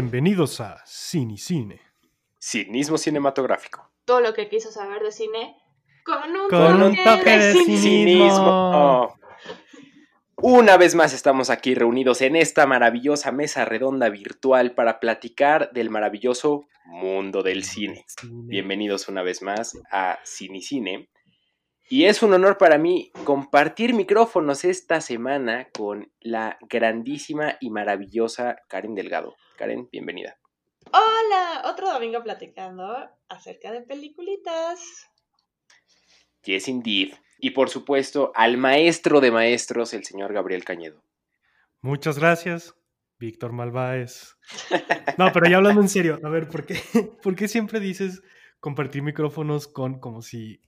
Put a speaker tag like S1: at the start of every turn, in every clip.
S1: Bienvenidos a Cine Cine.
S2: Cinismo cinematográfico.
S3: Todo lo que quiso saber de cine con un,
S1: Con un toque de
S3: cine.
S1: cinismo.
S2: Una vez más estamos aquí reunidos en esta maravillosa mesa redonda virtual para platicar del maravilloso mundo del cine. Bienvenidos una vez más a Cinicine. Y es un honor para mí compartir micrófonos esta semana con la grandísima y maravillosa Karen Delgado. Karen, bienvenida.
S3: Hola, otro domingo platicando acerca de peliculitas.
S2: Yes, indeed. Y por supuesto, al maestro de maestros, el señor Gabriel Cañedo.
S1: Muchas gracias, Víctor Malváez. No, pero ya hablando en serio, a ver, ¿por qué, ¿por qué siempre dices compartir micrófonos con como si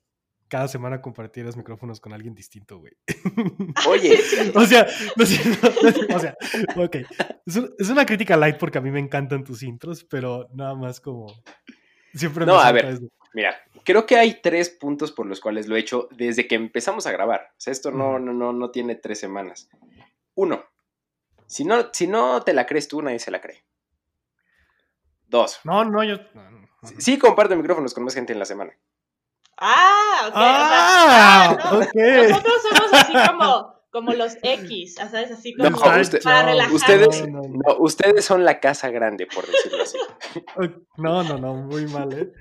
S1: cada semana compartieras micrófonos con alguien distinto, güey?
S2: Oye,
S1: O sea, no sé, no o sea, ok. Es, un- es una crítica light porque a mí me encantan tus intros, pero nada más como... Siempre me
S2: No, a ver.
S1: eso.
S2: mira, creo que hay tres puntos por los cuales lo he hecho desde que empezamos a grabar. O sea, esto no, no, no, no tiene tres semanas. Uno, si no, si no te la crees tú, nadie se la cree. Dos,
S1: No, no, yo... no, no, no.
S2: sí, sí comparto micrófonos con más gente en la semana.
S3: Ah, ok. o sea,
S1: Ah,
S3: ah, no,
S1: ok.
S3: Nosotros somos así como, como los X, ¿sabes? Así
S2: No,
S3: como
S2: usted-
S3: para relajar.
S2: ustedes-
S1: No, no, no.
S2: No, ustedes son la casa grande, por decirlo así.
S1: No, no, no, muy mal, ¿eh?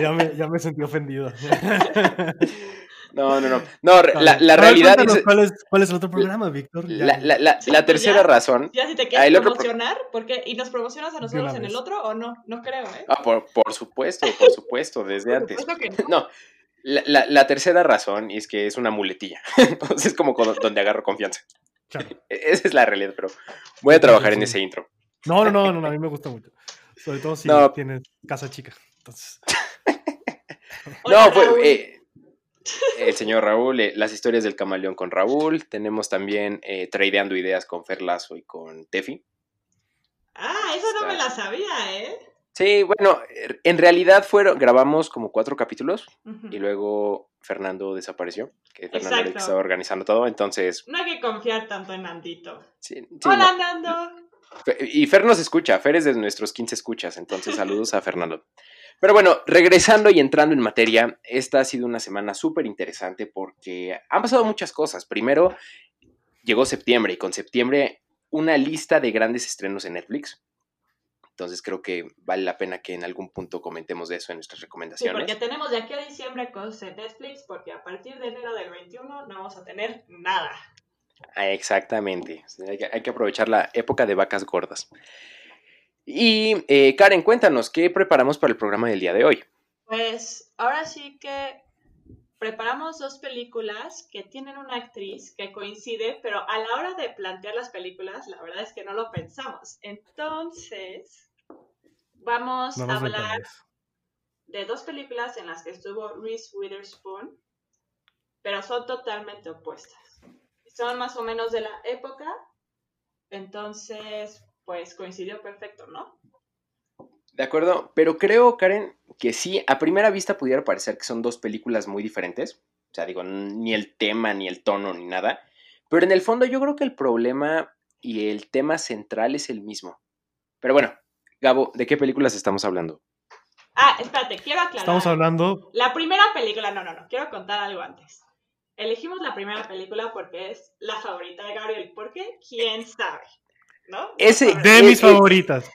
S1: Ya me, ya me sentí ofendido.
S2: No, no, no. No, la, la realidad es...
S1: ¿Cuál es, cuál es el otro programa, Víctor?
S2: La, la- la-
S3: Sí,
S2: la
S3: pues
S2: tercera
S3: ya.
S2: razón...
S3: Ya si te quieres
S2: el
S3: promocionar. ¿Y nos promocionas a nosotros en el otro o no? No creo, ¿eh?
S2: Ah, por, por supuesto, por supuesto, desde
S3: Por
S2: antes.
S3: supuesto que no.
S2: No, la, la- la tercera razón es que es una muletilla. Entonces es como con- donde agarro confianza.
S1: Claro.
S2: E- Esa es la realidad, pero voy a trabajar en ese intro.
S1: No, no, no, no, no, a mí me gusta mucho. Sobre todo si
S2: No.
S1: tienes casa chica. Entonces,
S2: no, pues eh, el señor Raúl, eh, las historias del camaleón con Raúl. Tenemos también eh, Tradeando Ideas con Fer Lazo y con Tefi.
S3: Ah, eso no me la sabía, ¿eh?
S2: Sí, bueno, er- en realidad fueron, grabamos como cuatro capítulos y luego Fernando desapareció, que Fernando era el que
S3: Exacto.
S2: estaba organizando todo, entonces...
S3: No hay que confiar tanto en Nandito.
S2: Sí, sí,
S3: Hola,
S2: no.
S3: Nando.
S2: Y Fer nos escucha, Fer es de nuestros 15 escuchas, entonces saludos a Fernando. Pero bueno, regresando y entrando en materia, esta ha sido una semana súper interesante porque han pasado muchas cosas. Primero, llegó septiembre y con septiembre una lista de grandes estrenos en Netflix. Entonces creo que vale la pena que en algún punto comentemos de eso en nuestras
S3: Sí,
S2: recomendaciones.
S3: porque tenemos de aquí a diciembre cosas en Netflix, porque a partir de enero del 21 no vamos a tener nada.
S2: Ah, Exactamente. Hay que aprovechar la época de vacas gordas. Y eh, Karen, cuéntanos, ¿qué preparamos para el programa del día de hoy?
S3: Pues ahora sí que preparamos dos películas que tienen una actriz que coincide, pero a la hora de plantear las películas, la verdad es que no lo pensamos. Entonces, vamos
S1: no
S3: a hablar de dos películas en las que estuvo Reese Witherspoon, pero son totalmente opuestas. Son más o menos de la época, entonces, pues coincidió perfecto, ¿no?
S2: De acuerdo, pero creo, Karen, que sí, a primera vista pudiera parecer que son dos películas muy diferentes. O sea, digo, ni el tema, ni el tono, ni nada. Pero en el fondo yo creo que el problema y el tema central es el mismo. Pero bueno, Gabo, ¿de qué películas estamos hablando?
S3: Ah, espérate, quiero aclarar.
S1: Estamos hablando.
S3: La primera película, no, no, no, quiero contar algo antes. Elegimos la primera película porque es la favorita de Gabriel. ¿Por qué? ¿Quién sabe? ¿No?
S2: Ese-
S1: De mis favoritas.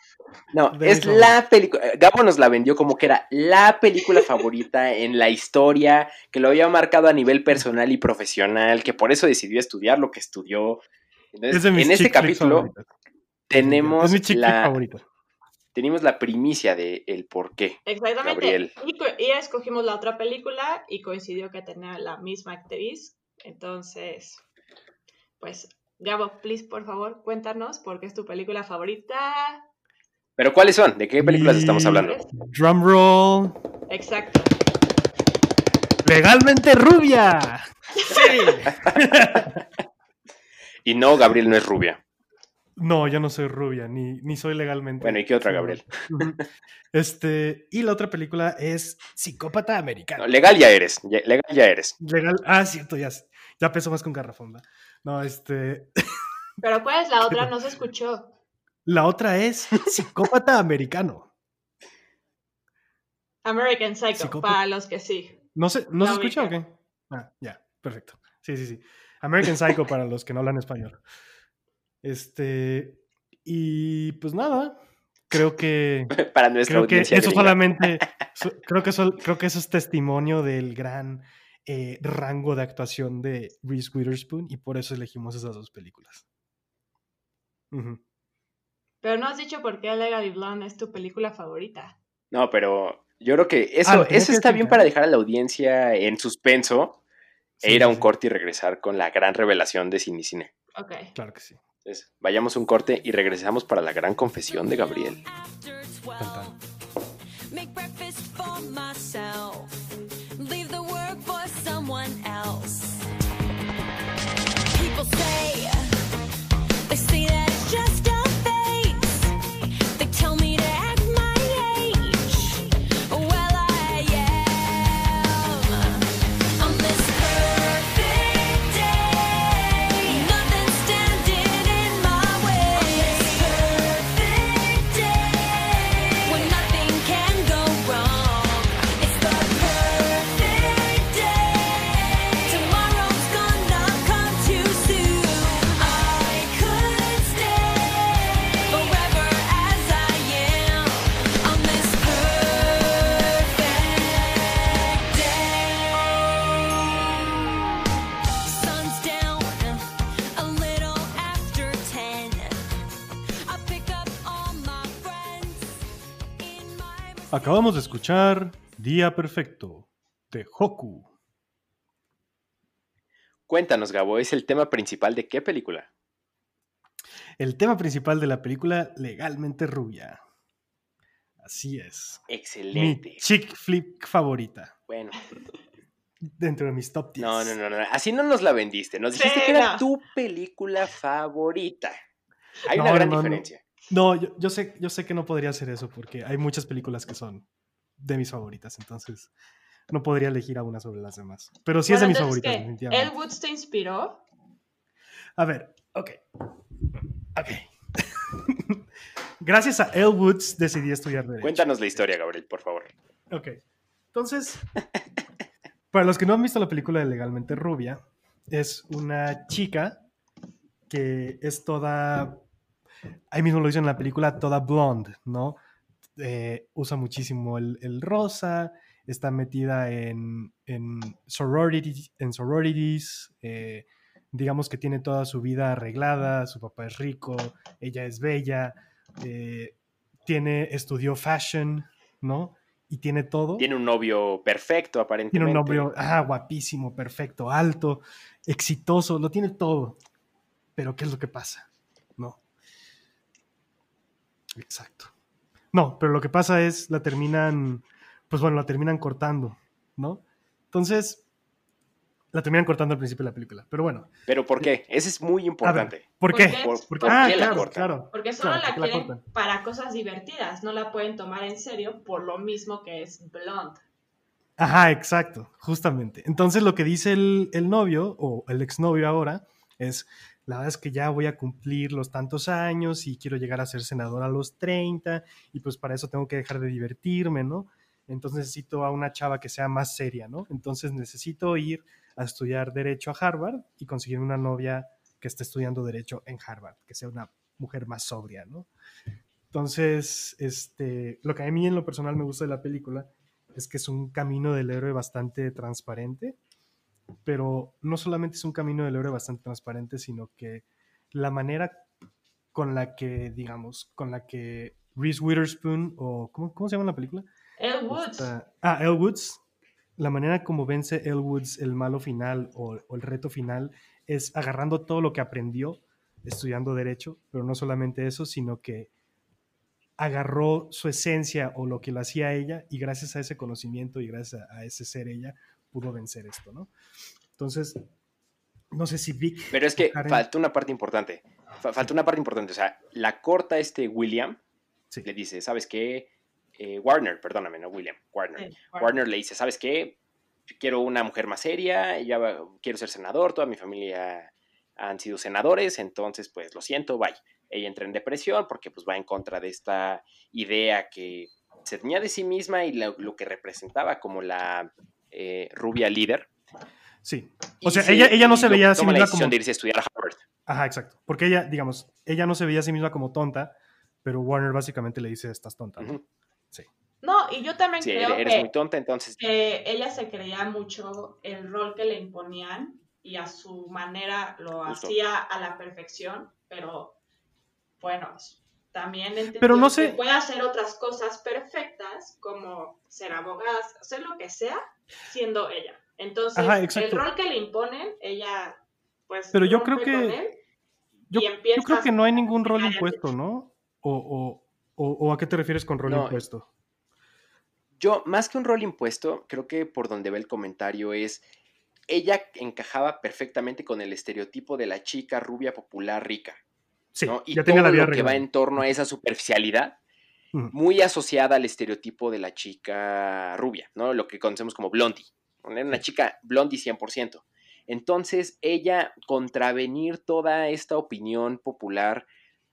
S2: No,
S1: De
S2: es la película. Gabo nos la vendió como que era la película favorita en la historia, que lo había marcado a nivel personal y profesional, que por eso decidió estudiar lo que estudió. Entonces,
S1: Es de mis
S2: en este capítulo
S1: favoritas.
S2: tenemos
S1: Es mi
S2: la,
S1: favorita.
S2: tenemos la primicia de el por qué.
S3: Exactamente.
S2: Gabriel.
S3: Y, co- y escogimos la otra película y coincidió que tenía la misma actriz. Entonces, pues, Gabo, please, por favor, cuéntanos por qué es tu película favorita.
S2: Pero ¿cuáles son? ¿De qué películas estamos hablando?
S1: Drum roll.
S3: Exacto.
S1: Legalmente rubia.
S2: Y no, Gabriel no es rubia.
S1: No, yo no soy rubia, ni, ni soy legalmente.
S2: Bueno, ¿y qué otra, Gabriel?
S1: Este, y la otra película es Psicópata Americano.
S2: No, legal ya eres, ya- legal ya eres.
S1: Legal, ah, cierto, ya, ya peso más con garrafón, ¿va? No, este,
S3: Pero ¿cuál es la otra? No se escuchó.
S1: La otra es psicópata americano.
S3: American Psycho, para los que sí.
S1: ¿No se, ¿no se escucha o qué? Ah, ya, perfecto. Sí, sí, sí. American Psycho para los que no hablan español. Este. Y pues nada. Creo que.
S2: para nuestra
S1: creo que eso solamente. creo, que eso, creo que eso es testimonio del gran eh, rango de actuación de Reese Witherspoon y por eso elegimos esas dos películas.
S3: Pero no has dicho por qué Legally Blonde es tu película favorita.
S2: No, pero yo creo que eso, ah, eso está bien para dejar a la audiencia en suspenso e ir a un corte y regresar con la gran revelación de Cine Cine.
S3: Ok.
S1: Claro que sí.
S2: Entonces, vayamos un corte y regresamos para la gran confesión de Gabriel.
S1: Acabamos de escuchar Día Perfecto de Hoku.
S2: Cuéntanos, Gabo, ¿es el tema principal de qué película?
S1: El tema principal de la película Legalmente Rubia. Así es.
S2: Excelente.
S1: Mi chick flip favorita.
S2: Bueno.
S1: Dentro de mis top 10.
S2: No, no, no, no. Así no nos la vendiste. Nos dijiste que era tu película favorita. Hay una gran diferencia.
S1: No, yo, sé, yo sé que no podría hacer eso porque hay muchas películas que son de mis favoritas, entonces no podría elegir a una sobre las demás. Pero sí es de mis favoritas,
S3: definitivamente. ¿El Woods te inspiró?
S1: A ver, ok. Ok. Gracias a El Woods decidí estudiar Derecho.
S2: Cuéntanos la historia, Gabriel, por favor.
S1: Ok. Entonces, para los que no han visto la película de Legalmente Rubia, es una chica que es toda ahí mismo lo dice en la película, toda blonde, ¿no? Eh, usa muchísimo el, rosa, está metida en, en, sororities, en sororities eh, digamos que tiene toda su vida arreglada, su papá es rico, ella es bella, eh, tiene, estudió fashion, ¿no? Y tiene todo.
S2: Tiene un novio perfecto, aparentemente.
S1: Tiene un novio, ah, guapísimo, perfecto, alto, exitoso, lo tiene todo. Pero ¿qué es lo que pasa? Exacto. No, pero lo que pasa es, la terminan, pues bueno, la terminan cortando, ¿no? Entonces, la terminan cortando al principio de la película, pero bueno.
S2: ¿Pero por qué? Ese es muy importante.
S1: ¿Por qué?
S2: ¿Por, ah, claro,
S1: claro.
S3: Porque solo la quieren para cosas divertidas, no la pueden tomar en serio por lo mismo que es blonde.
S1: Ajá, exacto, justamente. Entonces lo que dice el, el novio, o el exnovio ahora, es, la verdad es que ya voy a cumplir los tantos años y quiero llegar a ser senador a los 30 y pues para eso tengo que dejar de divertirme, ¿no? Entonces necesito a una chava que sea más seria, ¿no? Entonces necesito ir a estudiar derecho a Harvard y conseguir una novia que esté estudiando derecho en Harvard, que sea una mujer más sobria, ¿no? Entonces, este, lo que a mí en lo personal me gusta de la película es que es un camino del héroe bastante transparente pero no solamente es un camino del héroe bastante transparente, sino que la manera con la que, digamos, con la que Reese Witherspoon, o ¿cómo, cómo se llama la película?
S3: El Woods.
S1: ah, El Woods. La manera como vence El Woods el malo final o, el reto final es agarrando todo lo que aprendió estudiando derecho, pero no solamente eso, sino que agarró su esencia o lo que lo hacía ella y gracias a ese conocimiento y gracias a ese ser ella pudo vencer esto, ¿no? Entonces, no sé si Vic...
S2: Pero es que falta una parte importante. Falta una parte importante. O sea, la corta este William le dice, ¿sabes qué? Eh, Warner, perdóname, no William, Warner. Warner. le dice, ¿sabes qué? quiero una mujer más seria, ya quiero ser senador, toda mi familia han sido senadores, entonces pues lo siento, bye. ella entra en depresión porque pues va en contra de esta idea que se tenía de sí misma y lo, que representaba como la eh, rubia líder.
S1: Sí. O sea, ella, ella no se veía a sí misma
S2: como... de irse a estudiar a Harvard.
S1: Ajá, exacto. Porque ella, digamos, ella no se veía a sí misma como tonta, pero Warner básicamente le dice, estás tonta.
S3: Sí. No, y yo también
S2: sí,
S3: creo
S2: eres muy tonta, entonces...
S3: que ella se creía mucho el rol que le imponían y a su manera lo hacía a la perfección, pero bueno, también
S1: pero no sé...
S3: que puede hacer otras cosas perfectas, como ser abogada, hacer lo que sea, siendo ella. Entonces, el rol que le imponen, ella, pues...
S1: Pero yo creo que... Yo, yo, creo que no hay ningún rol impuesto, ¿no? O, o, o, a qué te refieres con rol impuesto?
S2: Yo, más que un rol impuesto, creo que por donde ve el comentario es ella encajaba perfectamente con el estereotipo de la chica rubia popular rica. Sí, y ya todo la lo que va en torno a esa superficialidad, muy asociada al estereotipo de la chica rubia, ¿no? Lo que conocemos como blondie. Una chica blondie 100%. Entonces, ella contravenir toda esta opinión popular,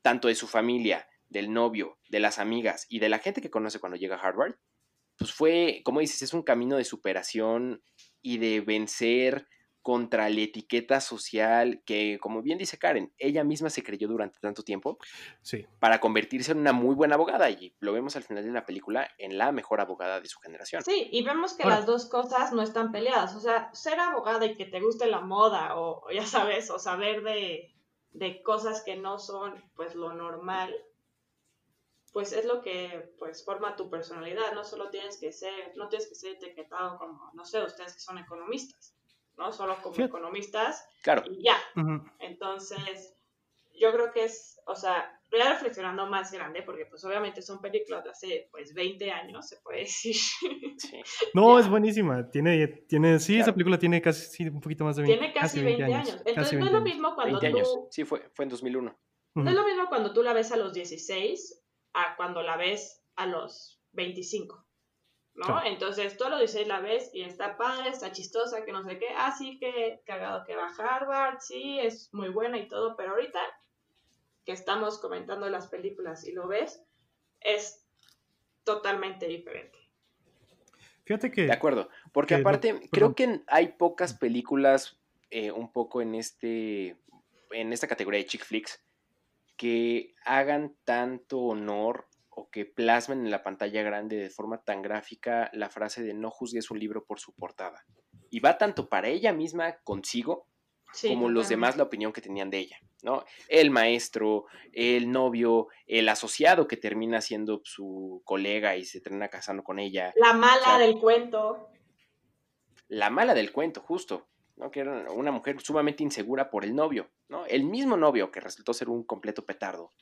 S2: tanto de su familia, del novio, de las amigas y de la gente que conoce cuando llega a Harvard, pues fue, como dices, es un camino de superación y de vencer contra la etiqueta social que, como bien dice Karen, ella misma se creyó durante tanto tiempo
S1: sí.
S2: para convertirse en una muy buena abogada y lo vemos al final de la película en la mejor abogada de su generación.
S3: Sí, y vemos que las dos cosas no están peleadas, o sea, ser abogada y que te guste la moda o, ya sabes, o saber de, de cosas que no son pues lo normal, pues es lo que pues forma tu personalidad, no solo tienes que ser, no tienes que ser etiquetado como, no sé, ustedes que son economistas, ¿no? Solo como economistas
S2: claro.
S3: y ya. Entonces, yo creo que es, o sea, voy a reflexionando más grande, porque pues obviamente son películas de hace pues 20 años, se puede decir.
S1: No, es buenísima, tiene, tiene, sí, esa película tiene casi un poquito más de
S3: 20, tiene casi, 20, años. Entonces no es lo mismo cuando 20 años.
S2: Sí, fue, fue en 2001.
S3: No es lo mismo cuando tú la ves a los 16 a cuando la ves a los 25. ¿No? Entonces, tú a los 16 la ves y está padre, está chistosa, que no sé qué. Ah, sí, que cagado que va a Harvard, sí, es muy buena y todo, pero ahorita que estamos comentando las películas y lo ves, es totalmente diferente.
S1: Fíjate que...
S2: De acuerdo, porque aparte, creo que hay pocas películas eh, un poco en este en esta categoría de chick flicks que hagan tanto honor o que plasmen en la pantalla grande de forma tan gráfica la frase de no juzgues un libro por su portada. Y va tanto para ella misma consigo como los demás la opinión que tenían de ella, ¿no? El maestro, el novio, el asociado que termina siendo su colega y se termina casando con ella.
S3: La mala del cuento.
S2: La mala del cuento, justo. Que era una mujer sumamente insegura por el novio, ¿no? El mismo novio que resultó ser un completo petardo.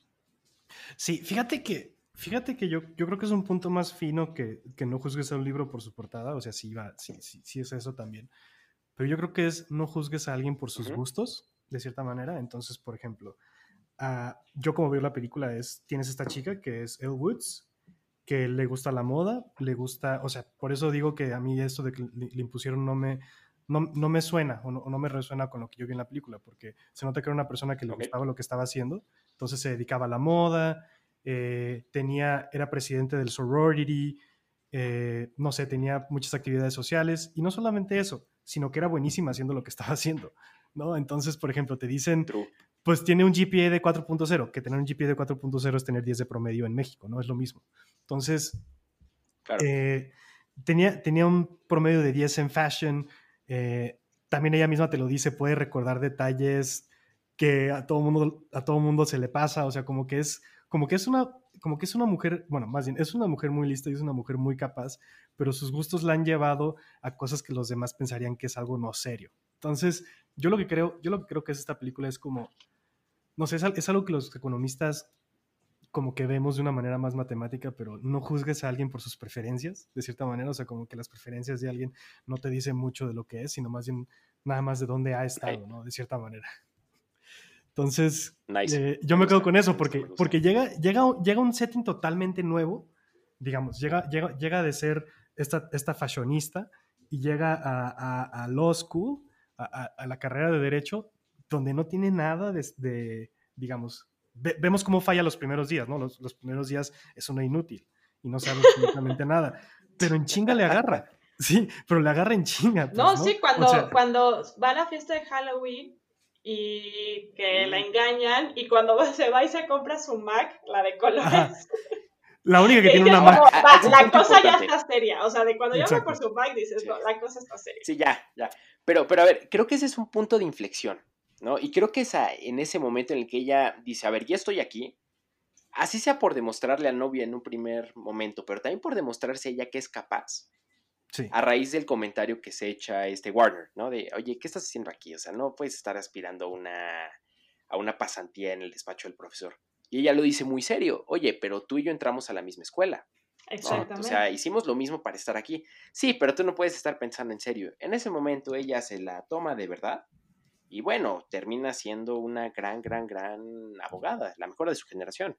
S1: Sí, fíjate que, fíjate que yo, yo creo que es un punto más fino que, que no juzgues a un libro por su portada, o sea, sí, va, sí, sí, sí es eso también. Pero yo creo que es no juzgues a alguien por sus gustos, de cierta manera. Entonces, por ejemplo, uh, yo como veo la película es, tienes esta chica que es Elle Woods, que le gusta la moda, le gusta, o sea, por eso digo que a mí esto de que le, le impusieron no me, no, no me suena o no, me resuena con lo que yo vi en la película, porque se nota que era una persona que le gustaba lo que estaba haciendo, entonces se dedicaba a la moda, eh, tenía, era presidente del sorority, eh, no sé, tenía muchas actividades sociales, y no solamente eso, sino que era buenísima haciendo lo que estaba haciendo, ¿no? Entonces, por ejemplo, te dicen, pues tiene un GPA de 4.0, que tener un GPA de 4.0 es tener 10 de promedio en México, ¿no? Es lo mismo. Entonces, eh, tenía, tenía un promedio de 10 en fashion, eh, también ella misma te lo dice, puede recordar detalles que a todo mundo a todo mundo se le pasa, o sea, como que es como que es una como que es una mujer, bueno, más bien es una mujer muy lista y es una mujer muy capaz, pero sus gustos la han llevado a cosas que los demás pensarían que es algo no serio. Entonces, yo lo que creo, yo lo que creo que es esta película es como no sé, es algo que los economistas como que vemos de una manera más matemática, pero no juzgues a alguien por sus preferencias, de cierta manera, o sea, como que las preferencias de alguien no te dicen mucho de lo que es, sino más bien nada más de dónde ha estado, ¿no? De cierta manera. Entonces, eh, yo me quedo con eso, porque, porque llega, llega, llega un setting totalmente nuevo, digamos, llega, llega, llega de ser esta, esta fashionista y llega a, a, law school, a, a, la carrera de derecho, donde no tiene nada de, de digamos, vemos cómo falla los primeros días, ¿no? Los, los primeros días es una inútil y no sabe absolutamente nada. Pero en chinga le agarra. Sí, pero le agarra en chinga.
S3: Pues, no, sí, cuando, cuando va a la fiesta de Halloween y que la engañan y cuando se va y se compra su Mac, la de colores.
S1: La única que tiene una Mac.
S3: la cosa ya está seria. O sea, de cuando llama por su Mac dices, no, la cosa está seria.
S2: Sí, ya, ya. Pero, pero a ver, creo que ese es un punto de inflexión, ¿no? Y creo que esa, en ese momento en el que ella dice, a ver, ya estoy aquí, así sea por demostrarle a novia en un primer momento, pero también por demostrarse a ella que es capaz. Sí. A raíz del comentario que se echa este Warner, ¿no? De, oye, ¿qué estás haciendo aquí? O sea, no puedes estar aspirando a una, a una pasantía en el despacho del profesor. Y ella lo dice muy serio, oye, pero tú y yo entramos a la misma escuela. Exactamente. O sea, hicimos lo mismo para estar aquí. Sí, pero tú no puedes estar pensando en serio. En ese momento ella se la toma de verdad y bueno, termina siendo una gran, gran, gran abogada, la mejor de su generación.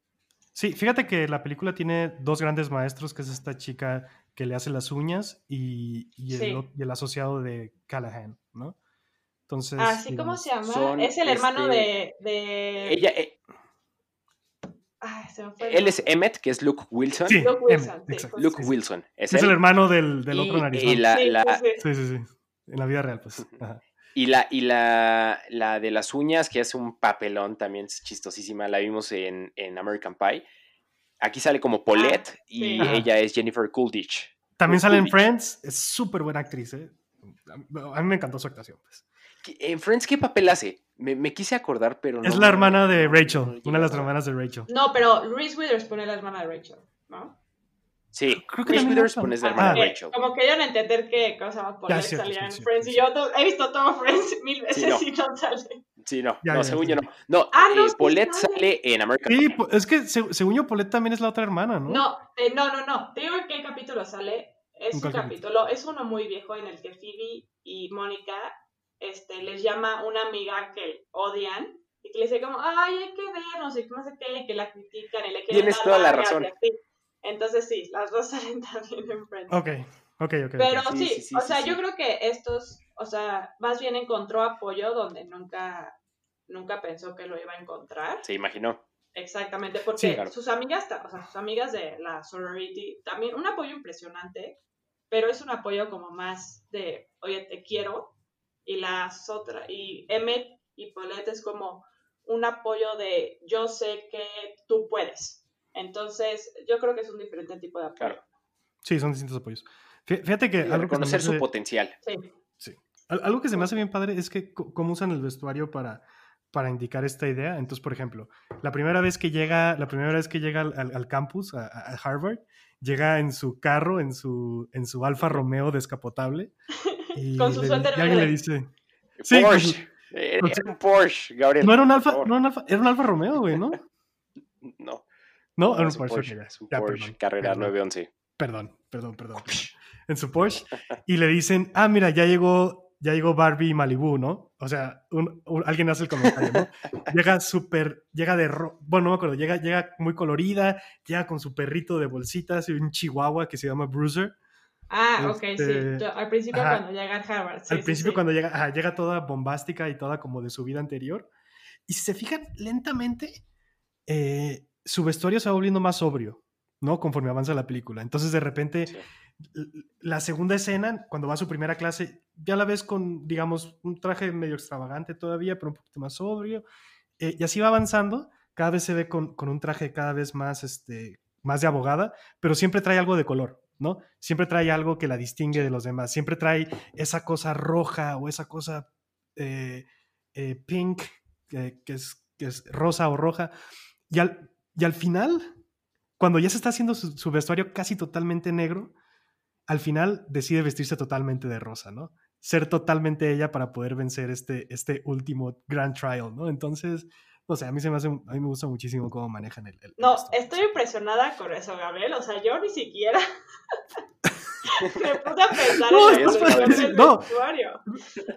S1: Sí, fíjate que la película tiene dos grandes maestros, que es esta chica que le hace las uñas y, el, asociado de Callahan, ¿no?
S3: Entonces. Así como se llama. es el hermano este, de,
S2: Ella. Eh, él es Emmett, que es Luke Wilson.
S1: Sí,
S2: Luke
S1: Wilson.
S2: Luke Wilson.
S1: Es, el hermano del, del otro nariz.
S2: Y la,
S1: sí, sí, sí, En la vida real, pues.
S2: Y la, y la, la de las uñas, que es un papelón también es chistosísima, la vimos en, en American Pie. Aquí sale como Paulette ah, y ella es Jennifer Coolidge.
S1: También sale en Friends, es súper buena actriz. ¿eh? A mí me encantó su actuación. Pues.
S2: ¿En Friends qué papel hace? Me, me quise acordar, pero
S1: no. Es la hermana de Rachel, una de las hermanas de Rachel.
S3: No, pero Reese Witherspoon es la hermana de Rachel, ¿no?
S2: Sí, creo que Reese Witherspoon es la hermana de Rachel.
S3: Como querían entender qué cosa por salía en Friends. Y yo he visto todo Friends mil veces y no sale.
S2: Sí, no, no, según yo no. No, ah, no eh, Paulette sale en American
S1: Sí, es que según yo, Paulette también es la otra hermana, ¿no?
S3: No, eh, no, no, no. Te digo en qué capítulo sale. Es un capítulo, es uno muy viejo en el que Phoebe y Mónica este, les llama una amiga que odian y que le dice como, ay, hay que ver, no sé, no sé qué, que la critican y le quieren
S2: Tienes toda la razón.
S3: Entonces sí, las dos salen también en Friends.
S1: Ok, ok, ok.
S3: Pero sí, o sea, yo creo que estos, o sea, más bien encontró apoyo donde nunca, nunca pensó que lo iba a encontrar.
S2: Se imaginó.
S3: Exactamente, porque sus amigas, o sea, sus amigas de la sorority, también un apoyo impresionante, pero es un apoyo como más de, oye, te quiero, y las otras, y Emmet y Paulette es como un apoyo de yo sé que tú puedes. Entonces, yo creo que es un diferente tipo de apoyo.
S1: Sí, son distintos apoyos. Fíjate que...
S2: Algo reconocer su potencial.
S3: Sí.
S1: sí. Algo que se me hace bien padre es que cómo usan el vestuario para, para indicar esta idea. Entonces, por ejemplo, la primera vez que llega, la primera vez que llega al, campus, a, Harvard, llega en su carro, en su, en su Alfa Romeo descapotable.
S3: con su suéter
S1: Y alguien le dice.
S2: Sí, Porsche. Era un Porsche, Gabriel.
S1: No era un Alfa, no era un Alfa, era un Alfa Romeo, güey, ¿no?
S2: No.
S1: No, era un Porsche.
S2: Es un Porsche, carrera 911.
S1: Perdón, perdón, perdón. en su Porsche. Y le dicen, ah, mira, ya llegó, ya llegó Barbie Malibu, ¿no? O sea, alguien hace el comentario, ¿no? llega súper, llega de, bueno, no me acuerdo, llega, llega muy colorida, llega con su perrito de bolsitas y un chihuahua que se llama Bruiser.
S3: Ah, ok, sí. Este, al principio cuando llega a Harvard.
S1: al principio cuando llega, llega toda bombástica y toda como de su vida anterior. Y si se fijan lentamente, eh, su vestuario se va volviendo más sobrio, ¿no? Conforme avanza la película. Entonces de repente, la segunda escena, cuando va a su primera clase, ya la ves con, digamos, un traje medio extravagante todavía, pero un poquito más sobrio. Eh, y así va avanzando. Cada vez se ve con, con un traje cada vez más, este, más de abogada, pero siempre trae algo de color. ¿no? Siempre trae algo que la distingue de los demás, siempre trae esa cosa roja o esa cosa eh, eh, pink, que, es, que, es, rosa o roja. Y al, y al final, cuando ya se está haciendo su, vestuario casi totalmente negro, al final decide vestirse totalmente de rosa, ¿no? Ser totalmente ella para poder vencer este, este último Grand Trial, ¿no? Entonces, o sea, a mí se me hace, a mí me gusta muchísimo cómo manejan el.
S3: no, estoy impresionada con eso, Gabriel. O sea, yo ni siquiera me puse a pensar no, en es padrísimo.
S1: No,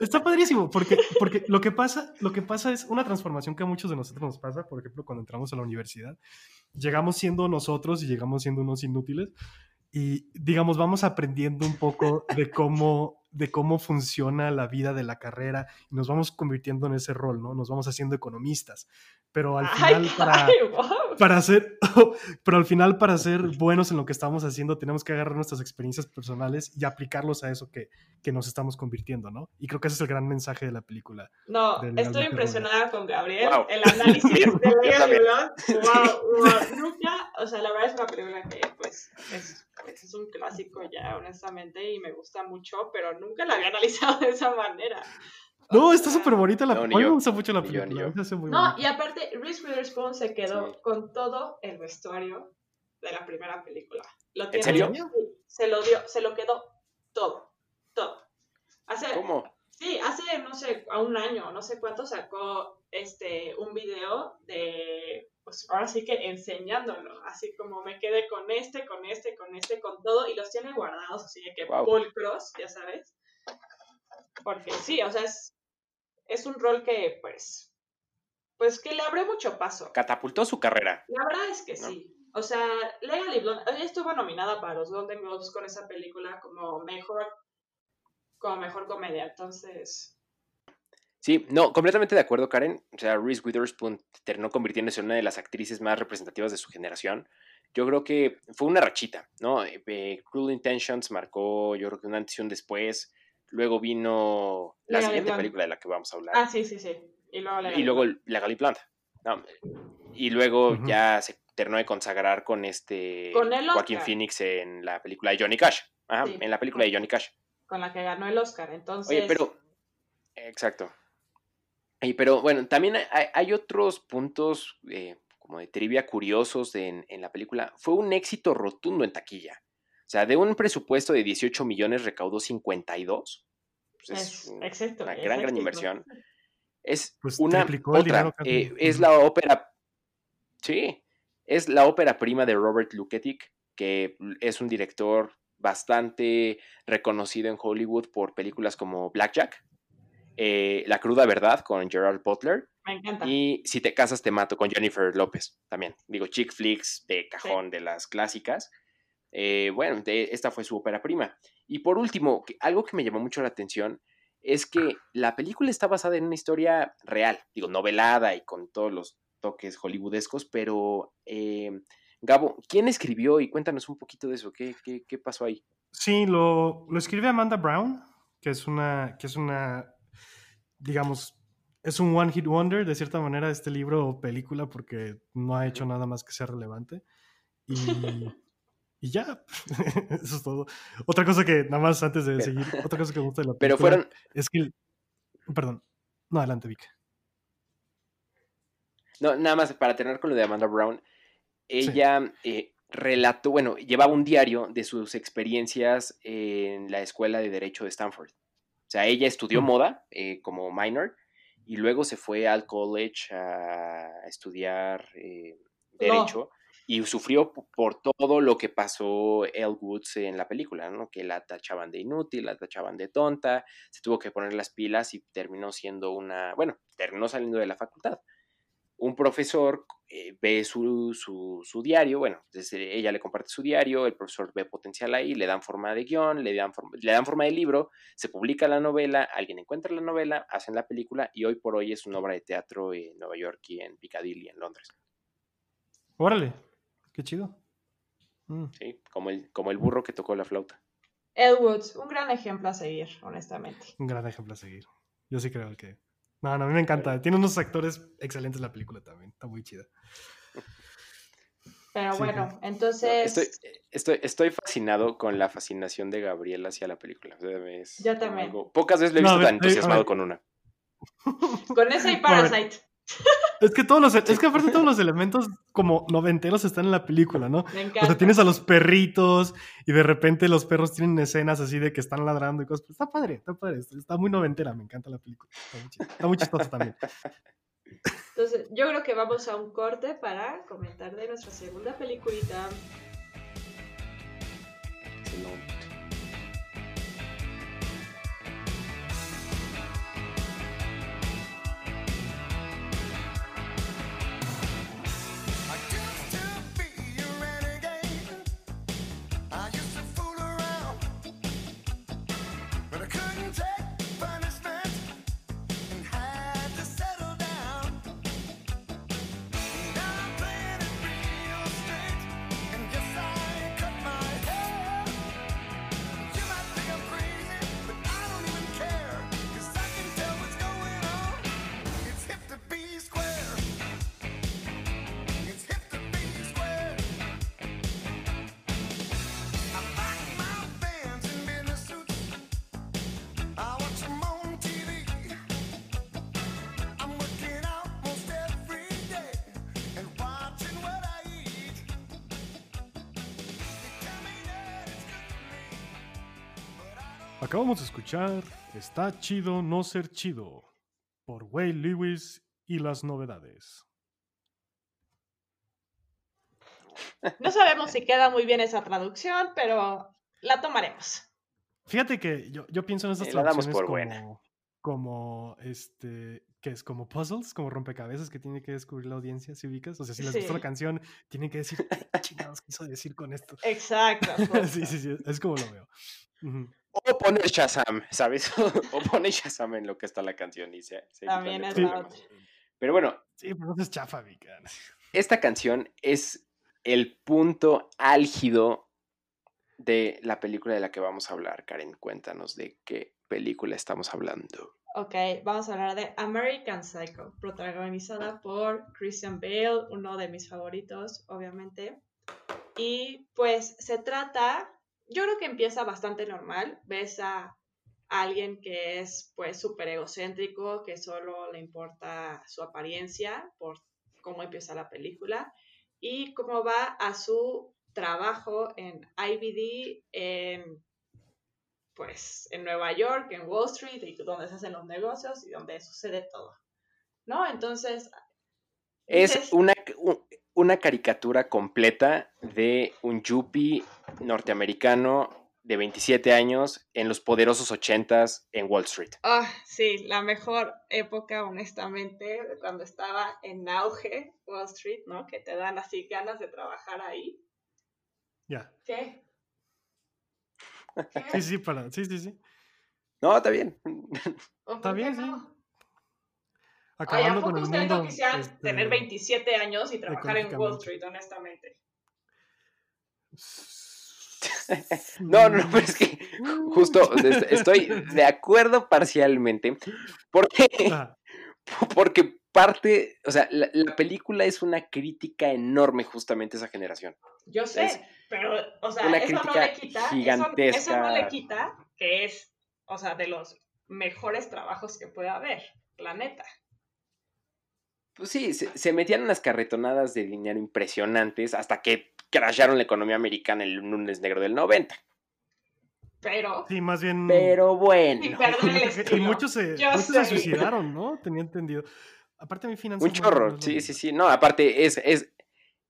S1: está padrísimo porque, porque lo, que pasa, lo que pasa es una transformación que a muchos de nosotros nos pasa. Por ejemplo, cuando entramos a la universidad, llegamos siendo nosotros y llegamos siendo unos inútiles. Y digamos, vamos aprendiendo un poco de cómo de cómo funciona la vida de la carrera y nos vamos convirtiendo en ese rol, ¿no? Nos vamos haciendo economistas. Pero al final, para, para hacer, pero al final, para ser buenos en lo que estamos haciendo, tenemos que agarrar nuestras experiencias personales y aplicarlos a eso que, que nos estamos convirtiendo, ¿no? Y creo que ese es el gran mensaje de la película.
S3: No, estoy impresionada con Gabriel. El análisis de la wow, wow, nunca, o sea, la verdad es una película que, pues, es, pues, es un clásico ya, honestamente, y me gusta mucho, pero nunca la había analizado de esa manera.
S1: No, está súper bonita la película. me gusta mucho la película.
S3: no, y aparte, Reese Witherspoon se quedó con todo el vestuario de la primera película.
S2: Lo ¿En serio?
S3: Se lo dio, se lo quedó todo, todo.
S2: Hace, ¿Cómo?
S3: Sí, hace, no sé, a un año, no sé cuánto, sacó este, un video de, pues ahora sí que enseñándolo, así como me quedé con este, con este, con este, con todo, y los tiene guardados, así de que wow. pulcros, ya sabes. Porque sí, o sea, es, es un rol que, pues, pues que le abre mucho paso.
S2: Catapultó su carrera.
S3: La verdad es que sí. O sea, Legally Blonde, ella estuvo nominada para los Golden Globes con esa película como mejor, como mejor comedia, entonces...
S2: Sí, no, completamente de acuerdo, Karen. O sea, Reese Witherspoon terminó convirtiéndose en una de las actrices más representativas de su generación. Yo creo que fue una rachita, ¿no? Eh, Cruel Intentions marcó, yo creo que un antes y un después. Luego vino la siguiente película de la que vamos a hablar.
S3: Ah, sí, sí, sí. Y luego
S2: La, y luego la Galiplanta. Y luego ya se terminó de consagrar con este
S3: ¿Con
S2: Joaquín Phoenix en la película de Johnny Cash. Ajá, en la película de Johnny Cash.
S3: Con la que ganó el Oscar, entonces.
S2: Oye, pero. Exacto. Y, pero bueno, también hay, otros puntos eh, como de trivia curiosos en, en la película. Fue un éxito rotundo en taquilla. O sea, de un presupuesto de 18 millones recaudó 52. Pues es, una gran, gran inversión. Es pues una otra, eh, es la ópera, sí, es la ópera prima de Robert Luketic, que es un director bastante reconocido en Hollywood por películas como Blackjack, eh, La cruda verdad con Gerard Butler.
S3: Me encanta.
S2: Y Si te casas te mato con Jennifer López también. Digo, chick flicks de cajón de las clásicas. Eh, bueno, esta fue su ópera prima. Y por último, algo que me llamó mucho la atención es que la película está basada en una historia real, digo, novelada y con todos los toques hollywoodescos, pero eh, Gabo, ¿quién escribió? Y cuéntanos un poquito de eso, ¿qué, qué, pasó ahí?
S1: Sí, lo, lo, escribe Amanda Brown, que es una, que es una, digamos, es un one hit wonder de cierta manera este libro o película porque no ha hecho nada más que ser relevante. Y Y ya, eso es todo. Otra cosa que, nada más antes de seguir, otra cosa que me gusta de la película
S2: Pero fueron...
S1: es que, perdón, no, adelante, Vic.
S2: No, nada más para tener con lo de Amanda Brown, ella eh, relató, bueno, llevaba un diario de sus experiencias en la escuela de Derecho de Stanford. O sea, ella estudió moda eh, como minor y luego se fue al college a estudiar eh, Derecho y sufrió por todo lo que pasó El Woods en la película, ¿no? Que la tachaban de inútil, la tachaban de tonta, se tuvo que poner las pilas y terminó siendo una, bueno, terminó saliendo de la facultad. Un profesor eh, ve su, su, diario, bueno, desde ella le comparte su diario, el profesor ve potencial ahí, le dan forma de guion, le dan, forma, le dan forma de libro, se publica la novela, alguien encuentra la novela, hacen la película y hoy por hoy es una obra de teatro en Nueva York y en Piccadilly, en Londres.
S1: Órale, Qué chido.
S2: Mm. Sí, como el, como el burro que tocó la flauta.
S3: Ed Woods, un gran ejemplo a seguir, honestamente.
S1: Un gran ejemplo a seguir. Yo sí creo que. No, no, a mí me encanta. Tiene unos actores excelentes la película también. Está muy chida.
S3: Pero bueno, entonces.
S2: Estoy, estoy, fascinado con la fascinación de Gabriel hacia la película.
S3: Yo también.
S2: Pocas veces lo he visto tan entusiasmado con una.
S3: Con ese y Parasite.
S1: Es que todos los, es que aparte todos los elementos como noventeros están en la película, ¿no?
S3: Me encanta.
S1: O sea, tienes a los perritos y de repente los perros tienen escenas así de que están ladrando y cosas. Pues, está padre, está padre. Está muy noventera, me encanta la película. Está muy, chistoso también.
S3: Entonces, yo creo que vamos a un corte para comentar de nuestra segunda peliculita.
S1: Acabamos de escuchar Está chido no ser chido por Way Lewis y las novedades.
S3: No sabemos si queda muy bien esa traducción, pero la tomaremos.
S1: Fíjate que yo, yo pienso en esas
S2: Eh, la damos
S1: traducciones
S2: por
S1: como,
S2: buena.
S1: como este que es como puzzles, como rompecabezas que tiene que descubrir la audiencia, si ubicas. O sea, si les gustó la
S3: Sí.
S1: canción, tienen que decir qué chingados quiso decir con esto.
S3: Exacto.
S1: sí, sí, sí, es como lo veo. Ujú.
S2: O poner Shazam, ¿sabes? o poner Shazam en lo que está la canción y se, se quitan
S3: También es la otra.
S2: Pero bueno,
S1: Sí, pero no es chafa, Vika.
S2: esta canción es el punto álgido de la película de la que vamos a hablar. Karen, cuéntanos de qué película estamos hablando.
S3: Ok, vamos a hablar de American Psycho, protagonizada por Christian Bale, uno de mis favoritos, obviamente. Y pues se trata, yo creo que empieza bastante normal. Ves a alguien que es pues súper egocéntrico, que solo le importa su apariencia por cómo empieza la película y cómo va a su trabajo en IBD en pues en Nueva York, en Wall Street, y donde se hacen los negocios y donde sucede todo. ¿No? Entonces,
S2: Es
S3: dices,
S2: una, una caricatura completa de un yuppie norteamericano de 27 años en los poderosos 80s en Wall Street.
S3: ah, sí, la mejor época, honestamente, cuando estaba en auge Wall Street, ¿no? Que te dan así ganas de trabajar ahí.
S1: Ya.
S3: ¿Qué?
S1: Sí,
S3: ¿Qué?
S1: sí, para. Sí, sí, sí.
S2: No, está bien.
S3: ¿O
S1: Está bien, sí.
S3: no? ¿a
S1: Acabando con el
S3: ustedes
S1: mundo.
S3: no quisieran
S1: este,
S3: tener 27 años y trabajar en Wall. Street, honestamente?
S2: No, no, no, pero es que justo es- estoy de acuerdo parcialmente porque,
S1: Ah,
S2: porque parte, o sea, la, la película es una crítica enorme justamente a esa generación.
S3: Yo sé,
S2: Es
S3: pero, o sea,
S2: una
S3: eso no le quita, eso-
S2: gigantesca.
S3: Eso, no le quita que es, o sea, de los mejores trabajos que puede haber, la neta.
S2: Pues sí, se, se metían unas carretonadas de dinero impresionantes hasta que crasharon la economía americana el lunes negro del 90.
S3: Pero,
S1: sí, más bien.
S2: Pero bueno,
S1: y muchos- y muchos se, muchos suicidaron, ¿no? Tenía entendido. Aparte, mi finanzas.
S2: un chorro, sí, sí, sí. No, aparte es, es,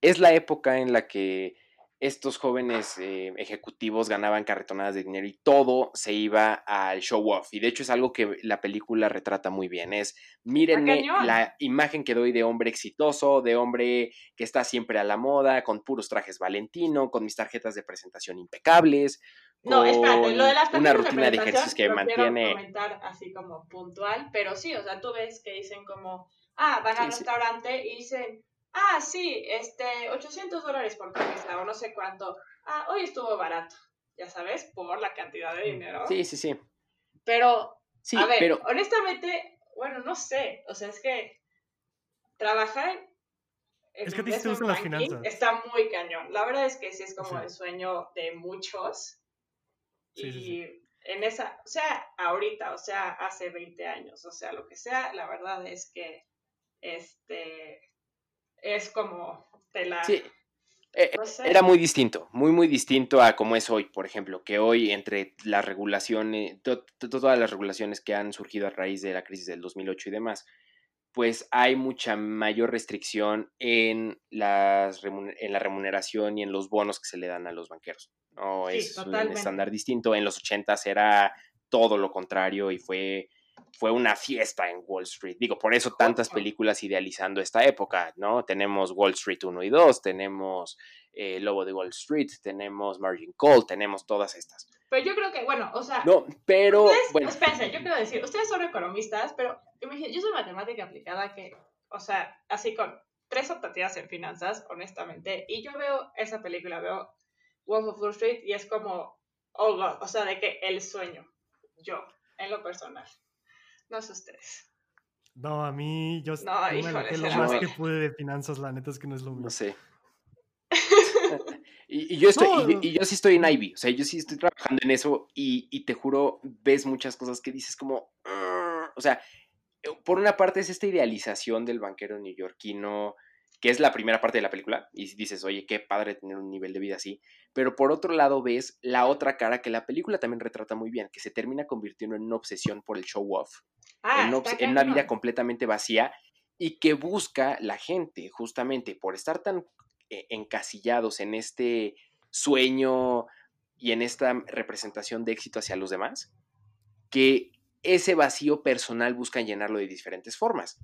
S2: es la época en la que estos jóvenes eh, ejecutivos ganaban carretonadas de dinero y todo se iba al show off. Y de hecho es algo que la película retrata muy bien. Es, mírenme
S3: cañón.
S2: la imagen que doy de hombre exitoso, de hombre que está siempre a la moda, con puros trajes Valentino, con mis tarjetas de presentación impecables.
S3: no, espérate, lo de las
S2: una rutina de ejercicios que
S3: lo
S2: mantiene.
S3: comentar así como puntual, pero sí, o sea, tú ves que dicen como, ah, van al
S2: sí.
S3: restaurante y dicen, ah, sí, este, 800 dólares por cabeza o no sé cuánto. Ah, hoy estuvo barato, ya sabes, por la cantidad de dinero.
S2: Mm, Sí, sí, sí.
S3: Pero
S2: Sí,
S3: a ver,
S2: pero
S3: honestamente, bueno, no sé, o sea, es que trabajar en,
S1: Es que te las finanzas.
S3: está muy cañón. La verdad es que sí es como
S1: Sí.
S3: el sueño de muchos.
S1: Sí,
S3: y
S1: sí, sí.
S3: en esa, o sea, ahorita, o sea, hace 20 años, o sea, lo que sea, la verdad es que este es como te la
S2: sí.
S3: No sé.
S2: Era muy distinto, muy, muy distinto a como es hoy, por ejemplo, que hoy entre las regulaciones, to- to- todas las regulaciones que han surgido a raíz de la crisis del 2008 y demás, pues hay mucha mayor restricción en, las en la remuneración y en los bonos que se le dan a los banqueros. ¿no?
S3: Sí,
S2: es un estándar distinto. En los 80 era todo lo contrario y fue, fue una fiesta en Wall Street. Digo, por eso tantas películas idealizando esta época, ¿no? Tenemos Wall Street 1 y 2, tenemos eh, Lobo de Wall Street, tenemos Margin Call, tenemos todas estas.
S3: Pero yo creo que, bueno, o sea.
S2: No, pero.
S3: Ustedes,
S2: bueno.
S3: Espérense, yo quiero decir, ustedes son economistas, pero yo soy matemática aplicada que, o sea, así con tres optativas en finanzas, honestamente, y yo veo esa película, veo Wolf of Wall Street y es como, oh god, o sea, de que el sueño, yo, en lo personal. No sé ustedes.
S1: No, a mí, yo,
S3: No,
S1: yo me
S3: híjole,
S1: lo más
S2: bueno.
S1: que pude de finanzas, la neta es que no es lo mío.
S2: No sé. y, y yo estoy, y-
S1: No.
S2: y, yo sí estoy en Ivy, o sea, yo sí estoy trabajando en eso y, y te juro, ves muchas cosas que dices como, o sea, eh, por una parte es esta idealización del banquero neoyorquino, que es la primera parte de la película, y dices, oye, qué padre tener un nivel de vida así, pero por otro lado ves la otra cara que la película también retrata muy bien, que se termina convirtiendo en una obsesión por el show off,
S3: Ah,
S2: en, una
S3: está
S2: obs- en una vida completamente vacía y que busca la gente justamente por estar tan eh, encasillados en este sueño y en esta representación de éxito hacia los demás, que ese vacío personal buscan llenarlo de diferentes formas.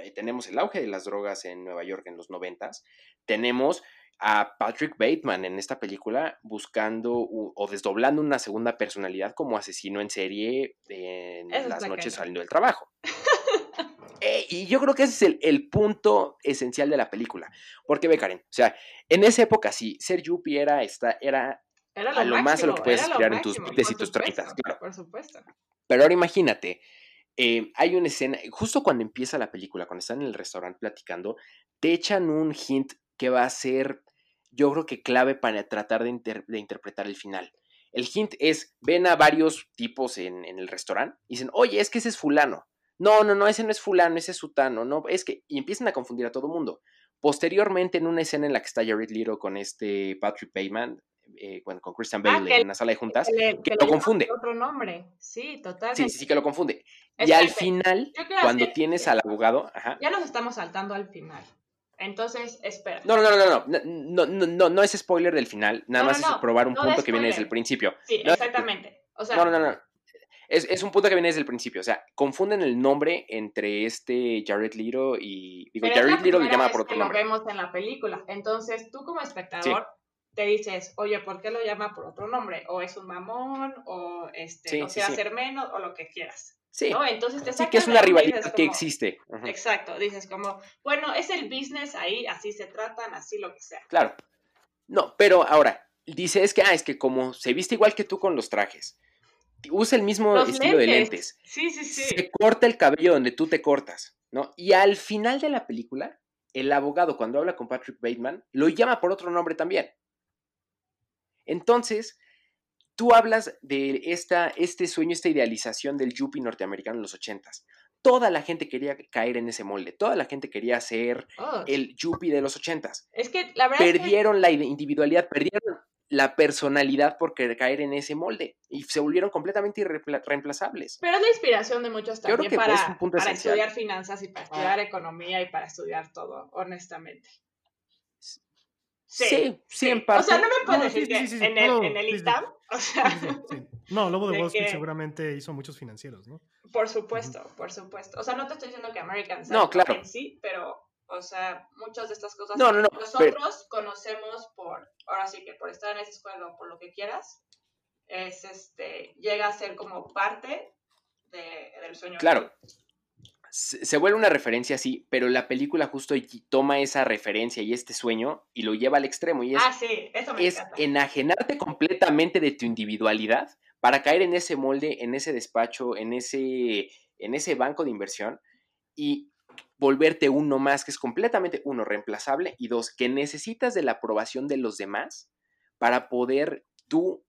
S2: Ahí tenemos el auge de las drogas en Nueva York en los noventas, tenemos a Patrick Bateman en esta película buscando u- o desdoblando una segunda personalidad como asesino en serie en
S3: Eso
S2: las noches saliendo del trabajo. Eh, y yo creo que ese es el, el punto esencial de la película. Porque ve, Karen, o sea, en esa época sí, ser Yuppie era, esta, era
S3: Era
S2: a lo más a lo que puedes aspirar en tus
S3: máximo,
S2: 20s y tus
S3: supuesto,
S2: 30s, claro.
S3: Por supuesto.
S2: Pero ahora imagínate, eh, hay una escena, justo cuando empieza la película, cuando están en el restaurante platicando, te echan un hint que va a ser, yo creo que clave para tratar de, inter- de interpretar el final. El hint es, ven a varios tipos en, en el restaurante y dicen, oye, es que ese es fulano. No, no, no, ese no es fulano, ese es sutano, no, es que, y empiezan a confundir a todo mundo. Posteriormente, en una escena en la que está Jared Leto con este Patrick Bateman, eh, con Christian
S3: Ah,
S2: Bale en una sala de juntas,
S3: Que, le-
S2: que
S3: que
S2: lo confunde.
S3: Otro nombre. Sí, totalmente.
S2: Sí, sí, sí que lo confunde. Y al final, cuando tienes al abogado, ajá.
S3: Ya nos estamos saltando al final. Entonces, espera.
S2: No, no, no, no, no, no, no, no, no es spoiler del final, nada
S3: No,
S2: más
S3: no,
S2: es probar un punto que viene desde el principio.
S3: Sí, exactamente. O sea,
S2: No, no, no, no. Es, es un punto que viene desde el principio, o sea, confunden el nombre entre este Jared Leto y, digo,
S3: pero
S2: Jared Leto lo llama por otro
S3: que lo
S2: nombre.
S3: vemos en la película. Entonces, tú como espectador te dices, oye, ¿por qué lo llama por otro nombre? O es un mamón, o este,
S2: Sí,
S3: no quiere
S2: sí.
S3: hacer menos, o lo que quieras.
S2: Sí,
S3: ¿no? Entonces te
S2: sí que es una rivalidad que existe.
S3: Exacto, dices como, bueno, es el business ahí, así se tratan, así lo que sea.
S2: Claro. No, pero ahora, dice, es que, ah, es que como se viste igual que tú con los trajes, usa el mismo
S3: Los
S2: estilo de
S3: lentes.
S2: lentes,
S3: Sí, sí, sí.
S2: se corta el cabello donde tú te cortas, ¿no? Y al final de la película, el abogado cuando habla con Patrick Bateman, lo llama por otro nombre también. Entonces, tú hablas de esta, este sueño, esta idealización del yuppie norteamericano en los ochentas. Toda la gente quería caer en ese molde, toda la gente quería ser
S3: Oh,
S2: el yuppie de los ochentas.
S3: Es que la verdad es que
S2: Perdieron la individualidad, perdieron la personalidad por querer caer en ese molde y se volvieron completamente reemplazables.
S3: Pero es la inspiración de muchos
S2: Yo creo
S3: también
S2: que
S3: para,
S2: es un punto
S3: para
S2: esencial.
S3: estudiar finanzas y para estudiar economía y para estudiar todo, honestamente.
S2: Sí, sí, en parte.
S3: O sea, no me puedes
S1: No,
S3: decir
S1: sí,
S3: que
S1: sí,
S3: en, el,
S1: no,
S3: en el o sea.
S1: No, Lobo de
S3: De
S1: Wall Street
S3: que-
S1: seguramente hizo muchos financieros, ¿no?
S3: por supuesto, por supuesto. O sea, no te estoy diciendo que American
S2: No, claro.
S3: en sí, pero, o sea, muchas de estas cosas
S2: No,
S3: nosotros conocemos por, ahora sí que por estar en esa escuela o por lo que quieras, es este, llega a ser como parte de- del sueño.
S2: Claro. Se se vuelve una referencia así, pero la película justo toma esa referencia y este sueño y lo lleva al extremo y es,
S3: Ah, sí, eso me
S2: es
S3: encanta.
S2: enajenarte completamente de tu individualidad para caer en ese molde, en ese despacho, en ese, en ese banco de inversión y volverte uno más que es completamente uno reemplazable y dos que necesitas de la aprobación de los demás para poder tú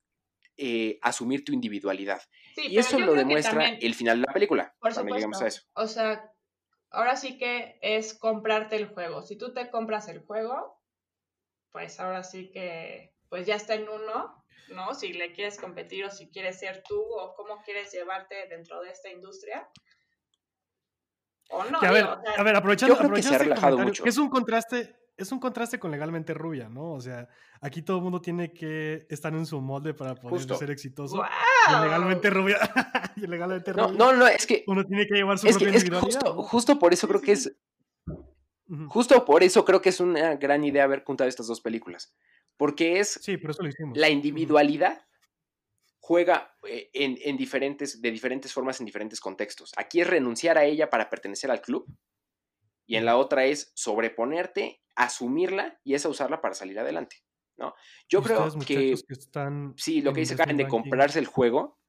S2: eh, asumir tu individualidad.
S3: Sí,
S2: Y eso lo demuestra
S3: también-
S2: el final de la película.
S3: Por
S2: cuando llegamos a eso.
S3: supuesto. O sea, ahora sí que es comprarte el juego. Si tú te compras el juego, pues ahora sí que pues ya está en uno, ¿no? Si le quieres competir o si quieres ser tú o cómo quieres llevarte dentro de esta industria. O no,
S1: a ver,
S3: digo, o sea,
S1: a ver, aprovechando,
S2: yo creo que se ha
S1: este
S2: relajado mucho.
S1: que es un contraste, es un contraste con legalmente rubia, ¿no? O sea, aquí todo el mundo tiene que estar en su molde para poder
S2: Justo.
S1: ser exitoso.
S3: ¡guau!
S1: Y el legalmente rubia, y el legalmente
S2: No,
S1: rubia,
S2: no, no, es que,
S1: uno tiene que llevar su
S2: es que,
S1: propia
S2: es que justo, justo por eso
S1: Sí,
S2: creo
S1: sí,
S2: que es, justo por eso creo que es una gran idea haber juntado estas dos películas. Porque es
S1: Sí, por eso lo hicimos.
S2: la individualidad juega eh, en, diferentes, de diferentes formas en diferentes contextos. Aquí es renunciar a ella para pertenecer al club y en la otra es sobreponerte, asumirla y esa usarla para salir adelante. ¿No? Yo creo que, sí, lo que dice Karen de comprarse el juego,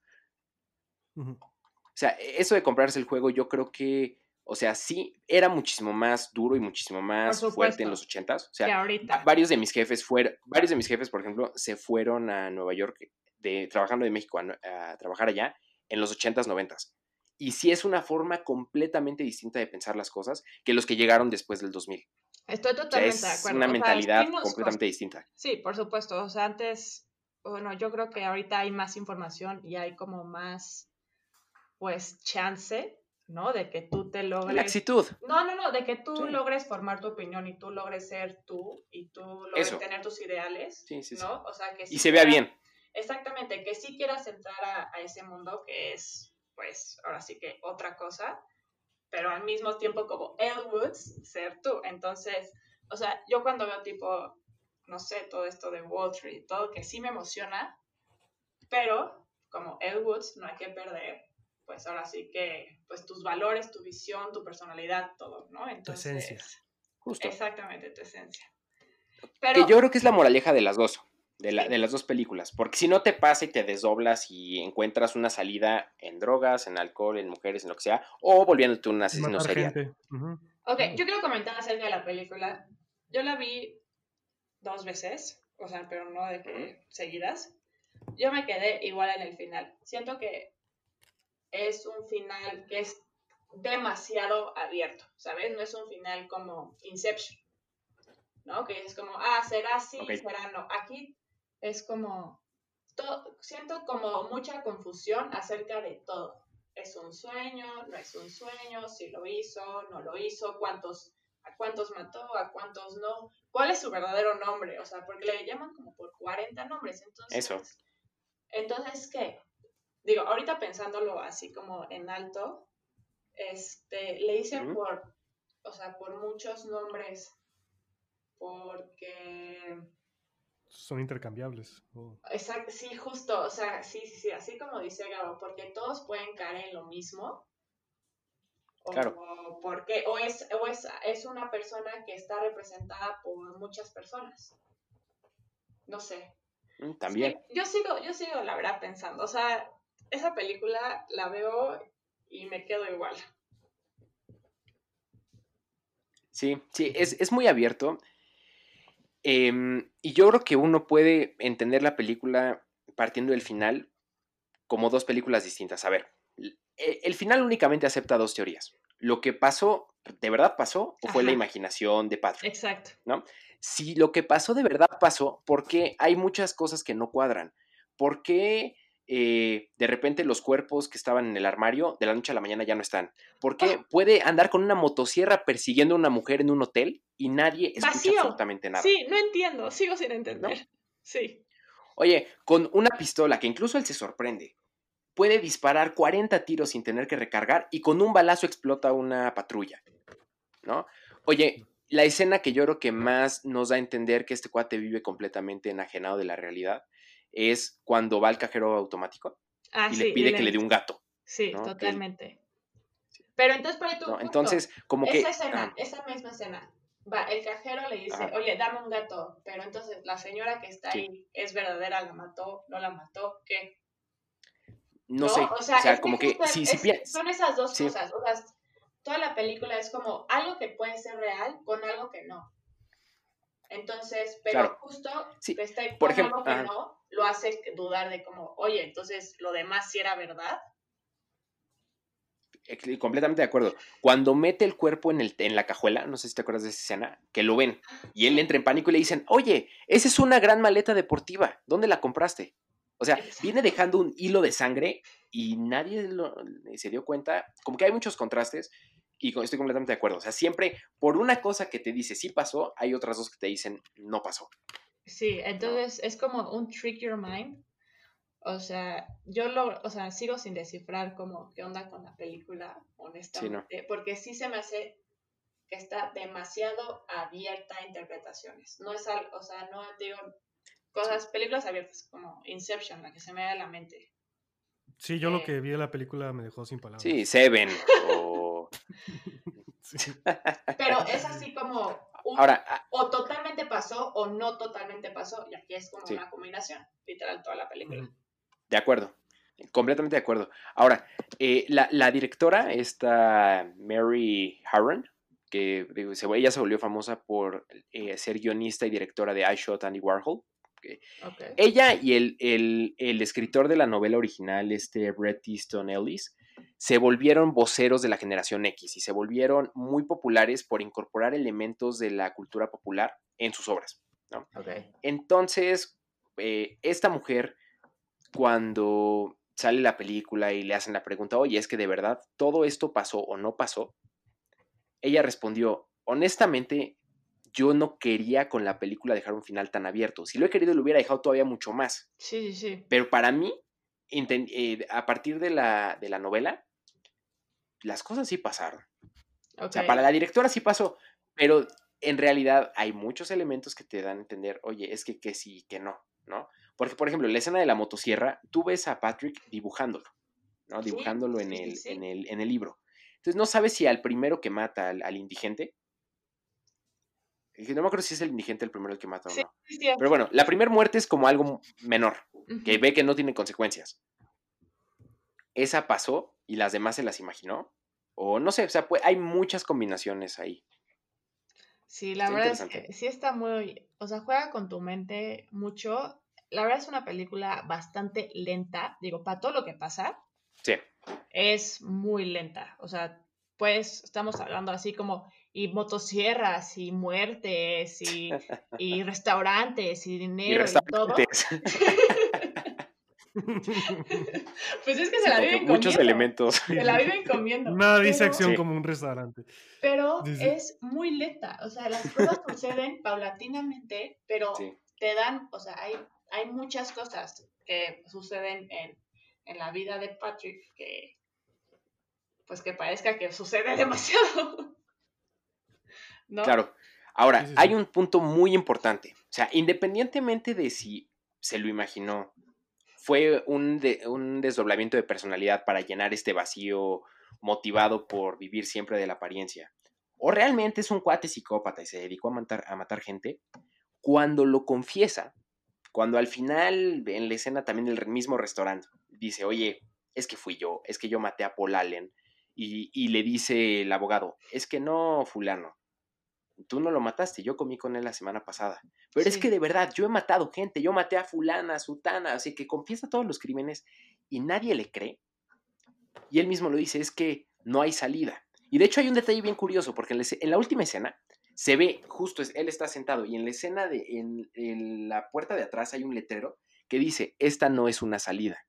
S2: o sea, eso de comprarse el juego yo creo que o sea, sí, era muchísimo más duro y muchísimo más fuerte en los ochentas. O sea, varios de mis jefes fueron, varios de mis jefes, por ejemplo, se fueron a Nueva York de trabajando de México a, trabajar allá en los ochentas, noventas. Y sí es una forma completamente distinta de pensar las cosas que los que llegaron después del 2000.
S3: Estoy totalmente
S2: de acuerdo. Es una mentalidad completamente distinta.
S3: Sí, por supuesto. O sea, antes, bueno, yo creo que ahorita hay más información y hay como más, pues, chance ¿no? De que tú te logres...
S2: La actitud.
S3: No, no, no, de que tú logres formar tu opinión y tú logres ser tú y tú logres tener tus ideales, sí, sí, ¿no? O sea, que
S2: y se vea bien.
S3: Exactamente, que sí quieras entrar a, ese mundo que es, pues, ahora sí que otra cosa, pero al mismo tiempo como Elle Woods, ser tú. Entonces, o sea, yo cuando veo tipo, no sé, todo esto de Wall Street, todo que sí me emociona, pero como Elle Woods no hay que perder pues ahora sí que, pues tus valores, tu visión, tu personalidad, todo, ¿no?
S1: Entonces, tu esencia.
S3: Justo. Exactamente, tu esencia.
S2: Pero, que yo creo que es la moraleja de las dos, de, la, de las dos películas, porque si no te pasa y te desdoblas y encuentras una salida en drogas, en alcohol, en mujeres, en lo que sea, o volviéndote un asesino serial.
S3: Ok, yo quiero comentar acerca de la película. Yo la vi dos veces, o sea, pero no de que seguidas. Yo me quedé igual en el final. Siento que es un final que es demasiado abierto, ¿sabes? No es un final como Inception, ¿no? Que es como, ah, será así, será no. Aquí es como, siento como mucha confusión acerca de todo. ¿Es un sueño? ¿No es un sueño? ¿Si lo hizo? ¿No lo hizo? ¿Cuántos, ¿A cuántos mató? ¿A cuántos no? ¿Cuál es su verdadero nombre? O sea, porque le llaman como por 40 nombres. Entonces,
S2: Eso.
S3: Entonces, ¿qué? digo, ahorita pensándolo así como en alto, este, le hice por, o sea, por muchos nombres, porque...
S1: Son intercambiables.
S3: Exacto, sí, justo, o sea, sí, sí, sí, así como dice Gabo, porque todos pueden caer en lo mismo.
S2: Claro.
S3: O, porque, o, es, o es, es una persona que está representada por muchas personas. No sé.
S2: Mm, también.
S3: yo sigo, yo sigo la verdad pensando, o sea, esa película la veo y me quedo igual.
S2: Sí, sí, es, muy abierto. Em, y yo creo que uno puede entender la película partiendo del final como dos películas distintas. A ver, e, el final únicamente acepta dos teorías. Lo que pasó, ¿de verdad pasó? ¿O fue la imaginación de Patrick?
S3: Exacto.
S2: ¿No? Si lo que pasó de verdad pasó, porque hay muchas cosas que no cuadran. ¿Por qué eh, de repente los cuerpos que estaban en el armario de la noche a la mañana ya no están. Porque ah. puede andar con una motosierra persiguiendo a una mujer en un hotel y nadie escucha absolutamente nada.
S3: Sí, no entiendo, sigo sin entender. Sí.
S2: Oye, con una pistola que incluso él se sorprende, puede disparar 40 tiros sin tener que recargar y con un balazo explota una patrulla. ¿No? Oye, la escena que yo creo que más nos da a entender que este cuate vive completamente enajenado de la realidad es cuando va al cajero automático ah, y le pide que le dé un gato.
S3: Sí, totalmente. Pero entonces, para tu
S2: entonces, como que...
S3: Esa escena, esa misma escena. Va, el cajero le dice, oye, dame un gato. Pero entonces, la señora que está ahí, ¿es verdadera? ¿La mató? ¿No la mató? ¿Qué?
S2: No, sé. O sea, como que... sí, sí,
S3: son esas dos cosas. O sea, toda la película es como algo que puede ser real con algo que no. Entonces, pero justo está por ejemplo, que no, lo hace dudar de como, oye, entonces lo demás sí era verdad.
S2: Completamente de acuerdo. Cuando mete el cuerpo en, el, en la cajuela, no sé si te acuerdas de esa escena, que lo ven y él entra en pánico y le dicen, oye, esa es una gran maleta deportiva, ¿dónde la compraste? O sea, viene dejando un hilo de sangre y nadie se dio cuenta, como que hay muchos contrastes y estoy completamente de acuerdo. O sea, siempre por una cosa que te dice sí pasó, hay otras dos que te dicen no pasó.
S3: Sí, entonces es como un trick your mind. O sea, yo lo, o sea, sigo sin descifrar como qué onda con la película, honestamente, porque sí se me hace que está demasiado abierta a interpretaciones. No es algo, o sea, no digo, cosas, películas abiertas, como Inception, la que se me da a la mente.
S1: Sí, yo lo
S3: Eh.
S1: que vi de la película me dejó sin palabras.
S2: Sí, Seven. o...
S1: Sí.
S3: Pero es así como un-
S2: Ahora, ah,
S3: o totalmente pasó o no totalmente pasó, y aquí es como
S2: Sí.
S3: una combinación, literal, toda la película.
S2: De acuerdo. Completamente de acuerdo. Ahora, eh, la, la directora, esta Mary Harron, que digo, se- ella se volvió famosa por eh, ser guionista y directora de I Shot Andy Warhol. Ella y el, el- el escritor de la novela original, este Bret Easton Ellis, se volvieron voceros de la generación X y se volvieron muy populares por incorporar elementos de la cultura popular en sus obras. Entonces, eh, esta mujer, cuando sale la película y le hacen la pregunta, oye, es que de verdad todo esto pasó o no pasó, ella respondió, honestamente, yo no quería con la película dejar un final tan abierto. Si lo he querido, lo hubiera dejado todavía mucho más.
S3: Sí, sí, sí.
S2: Pero para mí, eh, a partir de la, de la novela, las cosas sí pasaron. O sea, para la directora sí pasó, pero en realidad hay muchos elementos que te dan a entender, oye, es que, que sí, que no, ¿no? Porque, por ejemplo, la escena de la motosierra, tú ves a Patrick dibujándolo, ¿no?
S3: Sí,
S2: Dibujándolo en,
S3: sí,
S2: el,
S3: sí.
S2: En, el, en el libro. Entonces, no sabes si al primero que mata al, al indigente, que no me acuerdo si es el indigente el primero el que mata o no. Pero bueno, la primera muerte es como algo menor, que ve que no tiene consecuencias. ¿Esa pasó y las demás se las imaginó? O no sé, o sea, pues, hay muchas combinaciones ahí.
S3: Sí, la
S2: Está
S3: verdad es que sí está muy, o sea, juega con tu mente mucho. La verdad es una película bastante lenta, digo, para todo lo que pasa,
S2: Sí,
S3: es muy lenta. O sea, pues estamos hablando así como, y motosierras, y muertes, y, y restaurantes, y
S2: y
S3: dinero, y, todo. Pues es que
S2: Sí,
S3: se la viven
S2: muchos
S3: comiendo.
S2: elementos.
S3: Se la viven comiendo.
S1: Nada dice acción
S2: Sí.
S1: como un restaurante.
S3: Pero es muy lenta, o sea, las cosas suceden paulatinamente, pero
S2: Sí,
S3: te dan, o sea, hay, hay muchas cosas que suceden en, en la vida de Patrick que, pues que parezca que sucede demasiado. ¿No?
S2: claro. Ahora,
S1: Sí, sí,
S2: hay un punto muy importante. O sea, independientemente de si se lo imaginó, fue un, un desdoblamiento de personalidad para llenar este vacío motivado por vivir siempre de la apariencia. O realmente es un cuate psicópata y se dedicó a matar, a matar gente. Cuando lo confiesa, cuando al final en la escena también del mismo restaurante dice, oye, es que fui yo, es que yo maté a Paul Allen. Y, y le dice el abogado, es que no, fulano, tú no lo mataste, yo comí con él la semana pasada. Pero es que de verdad, yo he matado gente, yo maté a fulana, a sutana, así que confiesa todos los crímenes y nadie le cree. Y él mismo lo dice, es que no hay salida. Y de hecho hay un detalle bien curioso, porque en la, última escena se ve justo, es- él está sentado y en la escena de, en, en la puerta de atrás hay un letrero que dice, esta no es una salida.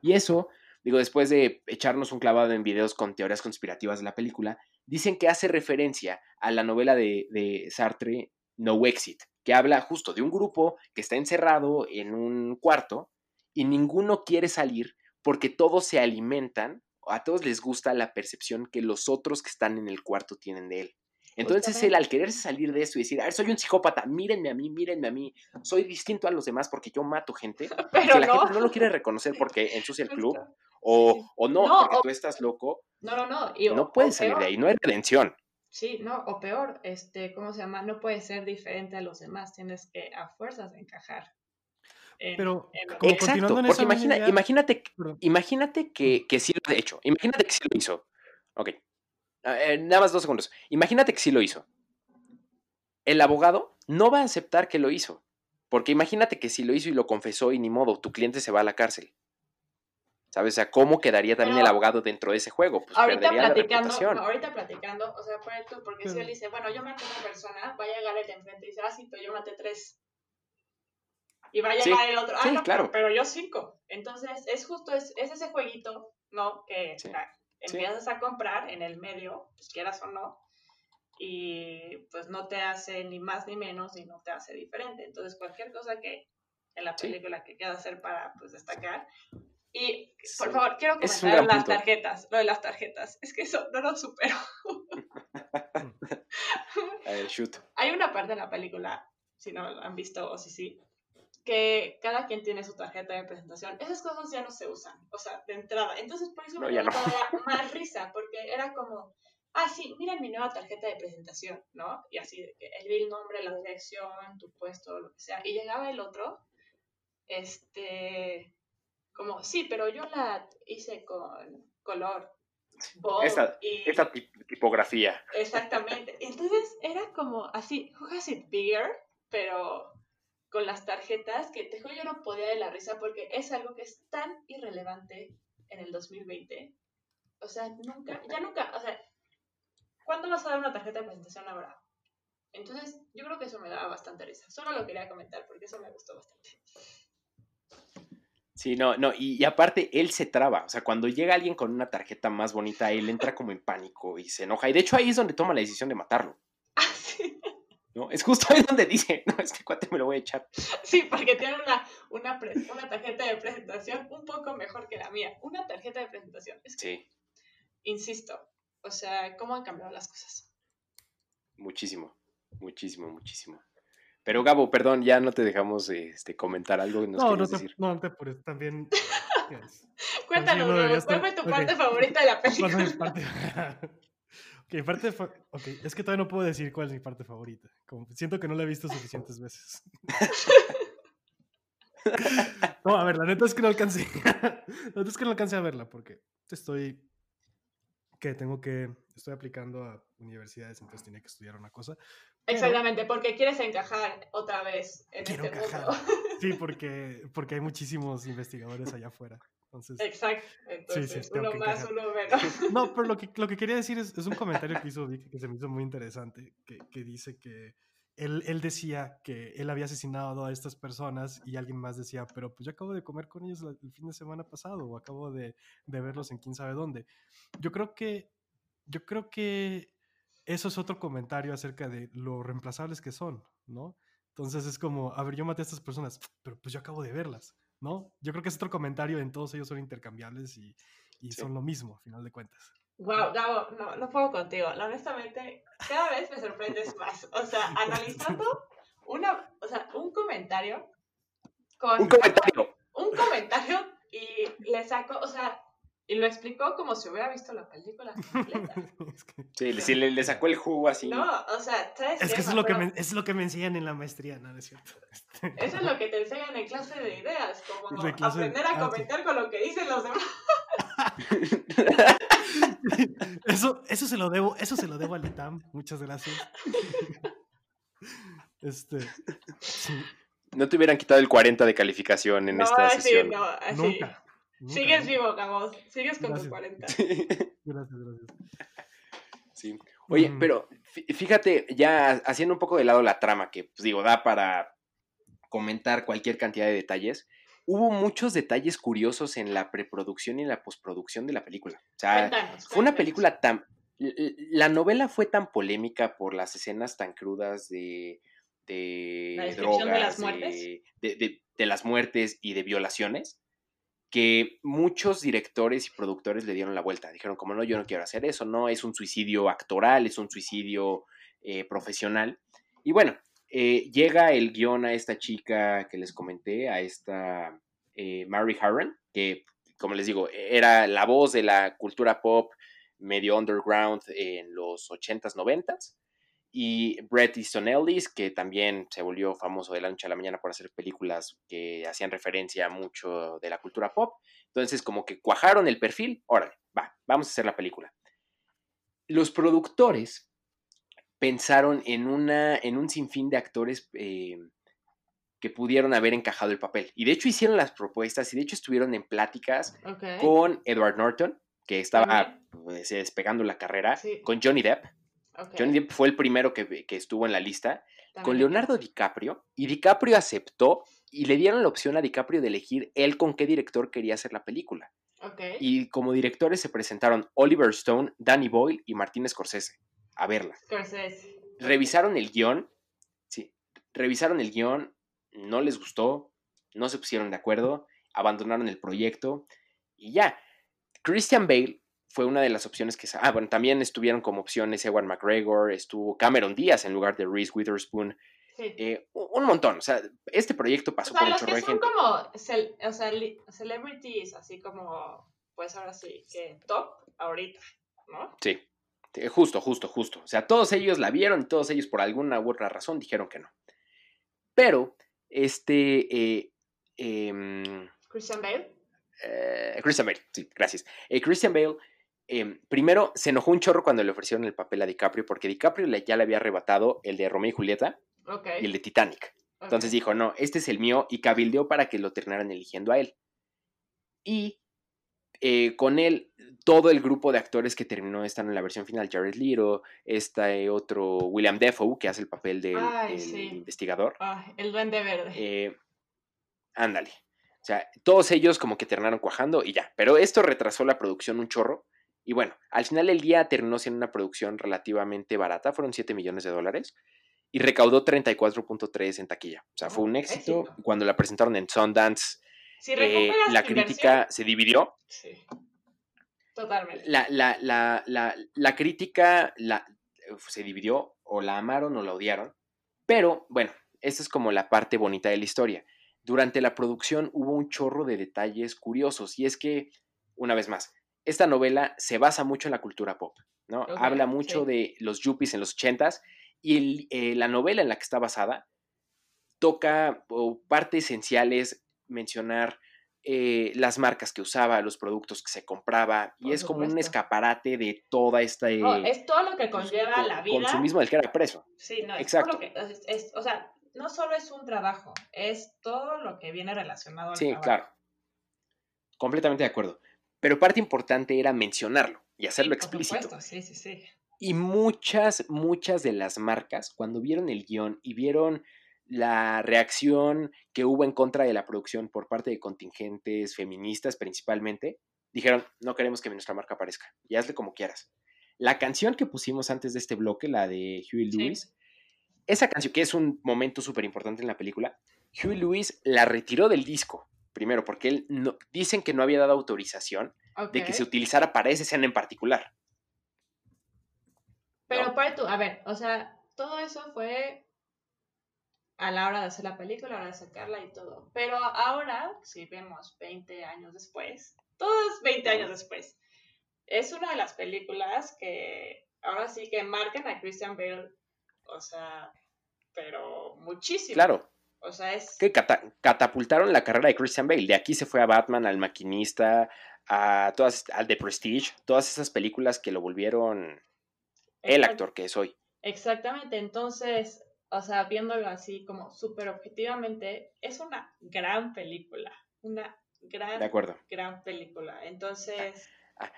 S2: Y eso, digo, después de echarnos un clavado en videos con teorías conspirativas de la película, dicen que hace referencia a la novela de, Sartre, No Exit, que habla justo de un grupo que está encerrado en un cuarto y ninguno quiere salir porque todos se alimentan, a todos les gusta la percepción que los otros que están en el cuarto tienen de él. Entonces él al quererse salir de esto y decir, a ver, soy un psicópata, mírenme a mí, mírenme a mí, soy distinto a los demás porque yo mato gente,
S3: Pero
S2: la
S3: no.
S2: gente no lo quiere reconocer porque ensucia el club, o, o no,
S3: No,
S2: porque
S3: o-
S2: tú estás loco,
S3: No, no, no. y
S2: no puedes salir de
S3: peor,
S2: ahí, no hay redención.
S3: Sí, no, o peor, este, ¿cómo se llama? No puedes ser diferente a los demás, tienes que a fuerzas encajar. en-
S1: Pero,
S3: en
S1: como
S2: Exacto,
S1: en
S2: porque imagina,
S1: idea-
S2: imagínate,
S1: Perdón.
S2: imagínate que, que sí lo ha hecho, imagínate que sí lo hizo. Ok, eh, nada más dos segundos. Imagínate que sí lo hizo. El abogado no va a aceptar que lo hizo, porque imagínate que si lo hizo y lo confesó y ni modo, tu cliente se va a la cárcel. ¿Sabes? O sea, ¿cómo quedaría también el abogado dentro de ese juego? Pues
S3: ahorita
S2: perdería la
S3: platicando,
S2: reputación.
S3: no, ahorita platicando, o sea, por tú, porque si él dice, bueno, yo maté a una persona, va a llegar el de enfrente y dice, ah, sí, pero yo maté tres. Y va a
S2: Sí,
S3: llegar el otro, ah,
S2: sí,
S3: no,
S2: claro.
S3: pero, pero yo cinco. Entonces, es justo, es, es ese jueguito, ¿no? Que
S2: Sí.
S3: Ah,
S2: Sí.
S3: empiezas a comprar en el medio, pues quieras o no, y pues no te hace ni más ni menos y no te hace diferente. Entonces, cualquier cosa que en la
S2: Sí.
S3: película que quieras hacer para, pues, destacar. Y, por
S2: Sí.
S3: favor, quiero comentar las
S2: punto.
S3: tarjetas, lo de las tarjetas. Es que eso no lo supero.
S2: Shoot.
S3: Hay una parte de la película, si no lo han visto o si sí, que cada quien tiene su tarjeta de presentación. Esas cosas ya no se usan, o sea, de entrada. Entonces, por eso
S2: No,
S3: me
S2: no.
S3: todavía más risa, porque era como, ah, sí, mira mi nueva tarjeta de presentación, ¿no? Y así, el nombre, la dirección, tu puesto, lo que sea. Y llegaba el otro, este, como, sí, pero yo la hice con color. bold
S2: Esta-
S3: y
S2: Esta tip- tipografía.
S3: Exactamente. Entonces era como así, who has it bigger, pero con las tarjetas que te juro yo no podía de la risa porque es algo que es tan irrelevante en el 2020. O sea, nunca, ya nunca, o sea, ¿cuándo vas a dar una tarjeta de presentación ahora? Entonces, yo creo que eso me daba bastante risa. Solo lo quería comentar porque eso me gustó bastante.
S2: Sí, no, no, y, y aparte él se traba, o sea, cuando llega alguien con una tarjeta más bonita, él entra como en pánico y se enoja, y de hecho ahí es donde toma la decisión de matarlo,
S3: Ah, sí.
S2: ¿No? Es justo ahí donde dice, no, este cuate me lo voy a echar.
S3: Sí, porque tiene una, una, pre- una tarjeta de presentación un poco mejor que la mía. Una tarjeta de presentación. Es que
S2: Sí,
S3: insisto, o sea, cómo han cambiado las cosas.
S2: muchísimo, muchísimo, muchísimo. Pero Gabo, perdón, ya no te dejamos este, comentar algo que nos
S1: No, no te,
S2: decir.
S1: no, no te apures. También. yes.
S3: Cuéntanos, ¿cuál fue tu parte favorita de la
S1: ¿Cuál fue
S3: película?
S1: mi parte? ok, es que todavía no puedo decir cuál es mi parte favorita. Como siento que no la he visto suficientes veces. no, a ver, la neta es que no alcancé. la neta es que no alcancé a verla porque estoy. que tengo que. Estoy aplicando a universidades, entonces tiene que estudiar una cosa. pero-
S3: Exactamente, porque quieres encajar otra vez en
S1: Quiero
S3: este
S1: encajar.
S3: mundo.
S1: Sí, porque, porque hay muchísimos investigadores allá afuera. Entonces.
S3: Exacto, entonces
S1: tengo
S3: uno
S1: que
S3: más, uno menos.
S1: No, pero lo que, lo que quería decir es, es un comentario que hizo Vic que se me hizo muy interesante, que, que dice que él, él decía que él había asesinado a estas personas y alguien más decía, pero pues yo acabo de comer con ellos el fin de semana pasado o acabo de, de verlos en quién sabe dónde. Yo creo que, yo creo que eso es otro comentario acerca de lo reemplazables que son, ¿no? Entonces es como, a ver, yo maté a estas personas, pero pues yo acabo de verlas, ¿no? Yo creo que es otro comentario en todos ellos son intercambiables y, y
S2: Sí.
S1: son lo mismo, a final de cuentas.
S3: Wow, Gabo, no, no puedo contigo. Honestamente, cada vez me sorprendes más. O sea, analizando una, o sea, un comentario con
S2: Un comentario.
S3: un comentario y le saco, o sea, y lo explicó como si hubiera visto la película completa.
S1: es que,
S2: Sí, le- sí, le, le sacó el jugo así.
S3: No, o sea, ¿sabes
S1: es que eso es
S3: Me
S1: lo que, me, es lo que me enseñan en la maestría, ¿no? ¿No es cierto? Este,
S3: Eso es lo que te enseñan en clase de ideas, como
S1: De clase de-
S3: aprender a
S1: ah, sí.
S3: comentar con lo que dicen los demás.
S1: eso, eso se lo debo, eso se lo debo al ITAM. Muchas gracias. Este, sí,
S2: No te hubieran quitado el 40 de calificación en
S3: no,
S2: esta
S3: así,
S2: sesión.
S3: no, así.
S1: nunca. Nunca,
S3: Sigues vivo, Gabo. Sigues con tus
S1: Gracias.
S3: 40.
S1: Gracias, gracias.
S2: Sí. Oye,
S1: Ujú.
S2: pero fí- fíjate, ya haciendo un poco de lado la trama, que pues, digo, da para comentar cualquier cantidad de detalles, hubo muchos detalles curiosos en la preproducción y en la postproducción de la película. O sea,
S3: Cuéntanos,
S2: fue una película tan... La novela fue tan polémica por las escenas tan crudas de, de
S3: ¿La descripción de las
S2: drogas,
S3: muertes?
S2: de, de- de- de las muertes y de violaciones, que muchos directores y productores le dieron la vuelta. Dijeron, como no, yo no quiero hacer eso, no, es un suicidio actoral, es un suicidio eh, profesional. Y bueno, eh, llega el guion a esta chica que les comenté, a esta eh, Mary Harron, que, como les digo, era la voz de la cultura pop medio underground en los 80s, 90s. Y Bret Easton Ellis, que también se volvió famoso de la noche a la mañana por hacer películas que hacían referencia a mucho de la cultura pop. Entonces, como que cuajaron el perfil, órale, va, vamos a hacer la película. Los productores pensaron en, una, en un sinfín de actores eh, que pudieron haber encajado el papel. Y de hecho hicieron las propuestas y de hecho estuvieron en pláticas con Edward Norton, que estaba pues, despegando la carrera,
S3: Sí.
S2: con Johnny Depp. Johnny Depp fue el primero que, que estuvo en la lista, con. Leonardo DiCaprio, y DiCaprio aceptó y le dieron la opción a DiCaprio de elegir él con qué director quería hacer la película. Y como directores se presentaron Oliver Stone, Danny Boyle y Martin Scorsese a verla.
S3: Scorsese.
S2: Revisaron el guion, sí, revisaron el guion, no les gustó, no se pusieron de acuerdo, abandonaron el proyecto y ya. Christian Bale fue una de las opciones que... Ah, bueno, también estuvieron como opciones Ewan McGregor, estuvo Cameron Díaz en lugar de Reese Witherspoon. Eh, un montón. O sea, este proyecto pasó
S3: o sea,
S2: por
S3: los que son
S2: gente.
S3: como cel- o sea, celebrities, así como, pues ahora sí, que top ahorita, ¿no?
S2: Sí, sí, justo, justo, justo. O sea, todos ellos la vieron y todos ellos por alguna u otra razón dijeron que no. Pero, este, eh, em,
S3: Christian Bale.
S2: eh, Christian Bale, sí, gracias. Eh, Christian Bale, em, primero se enojó un chorro cuando le ofrecieron el papel a DiCaprio, porque DiCaprio le- ya le había arrebatado el de Romeo y Julieta y el de Titanic. Entonces dijo, no, este es el mío y cabildeó para que lo terminaran eligiendo a él. Y eh, con él, todo el grupo de actores que terminó están en la versión final, Jared Leto, este otro William Defoe, que hace el papel del,
S3: Ay,
S2: del
S3: sí.
S2: investigador.
S3: Ay, el duende verde.
S2: Eh, ándale. O sea, todos ellos como que terminaron cuajando y ya. Pero esto retrasó la producción un chorro. Y bueno, al final del día terminó siendo una producción relativamente barata, fueron 7 millones de dólares. Y recaudó 34.3 en taquilla. O sea, fue
S3: Oh,
S2: un éxito.
S3: éxito.
S2: Cuando la presentaron en Sundance,
S3: si
S2: eh, la crítica
S3: inversión,
S2: se dividió.
S3: Sí. Totalmente.
S2: La, la, la, la, la crítica la, se dividió, o la amaron o la odiaron. Pero bueno, esa es como la parte bonita de la historia. Durante la producción hubo un chorro de detalles curiosos. Y es que, una vez más, esta novela se basa mucho en la cultura pop. ¿no? Habla mucho de los yuppies en los ochentas. Y el, eh, la novela en la que está basada toca o parte esencial es mencionar eh, las marcas que usaba, los productos que se compraba, y es como un escaparate de toda esta... eh,
S3: No, es todo lo que
S2: pues,
S3: conlleva
S2: co-
S3: la vida.
S2: Consumismo del que era preso.
S3: Sí, no, es
S2: Exacto.
S3: todo lo que, es- es- o sea, no solo es un trabajo, es todo lo que viene relacionado al
S2: Sí,
S3: trabajo.
S2: claro. Completamente de acuerdo. Pero parte importante era mencionarlo y hacerlo explícito.
S3: supuesto, sí, sí, sí.
S2: Y muchas, muchas de las marcas, cuando vieron el guion y vieron la reacción que hubo en contra de la producción por parte de contingentes feministas principalmente, dijeron, no queremos que nuestra marca aparezca, y hazle como quieras. La canción que pusimos antes de este bloque, la de Huey
S3: Sí.
S2: Lewis, esa canción, que es un momento súper importante en la película, Huey Lewis la retiró del disco, primero, porque él no, dicen que no había dado autorización de que se utilizara para esa escena en particular.
S3: Pero
S2: ¿no?
S3: para tú, a ver, o sea, todo eso fue a la hora de hacer la película, a la hora de sacarla y todo. Pero ahora, si vemos 20 años después, todos 20 años después, es una de las películas que ahora sí que marcan a Christian Bale, o sea, pero muchísimo.
S2: Claro,
S3: O sea, es...
S2: que cata- catapultaron la carrera de Christian Bale. De aquí se fue a Batman, al Maquinista, a todas, al The Prestige, todas esas películas que lo volvieron el actor que es hoy.
S3: Exactamente, entonces, o sea, viéndolo así como súper objetivamente, es una gran película, una gran,
S2: De acuerdo.
S3: gran película. Entonces,
S2: Ah.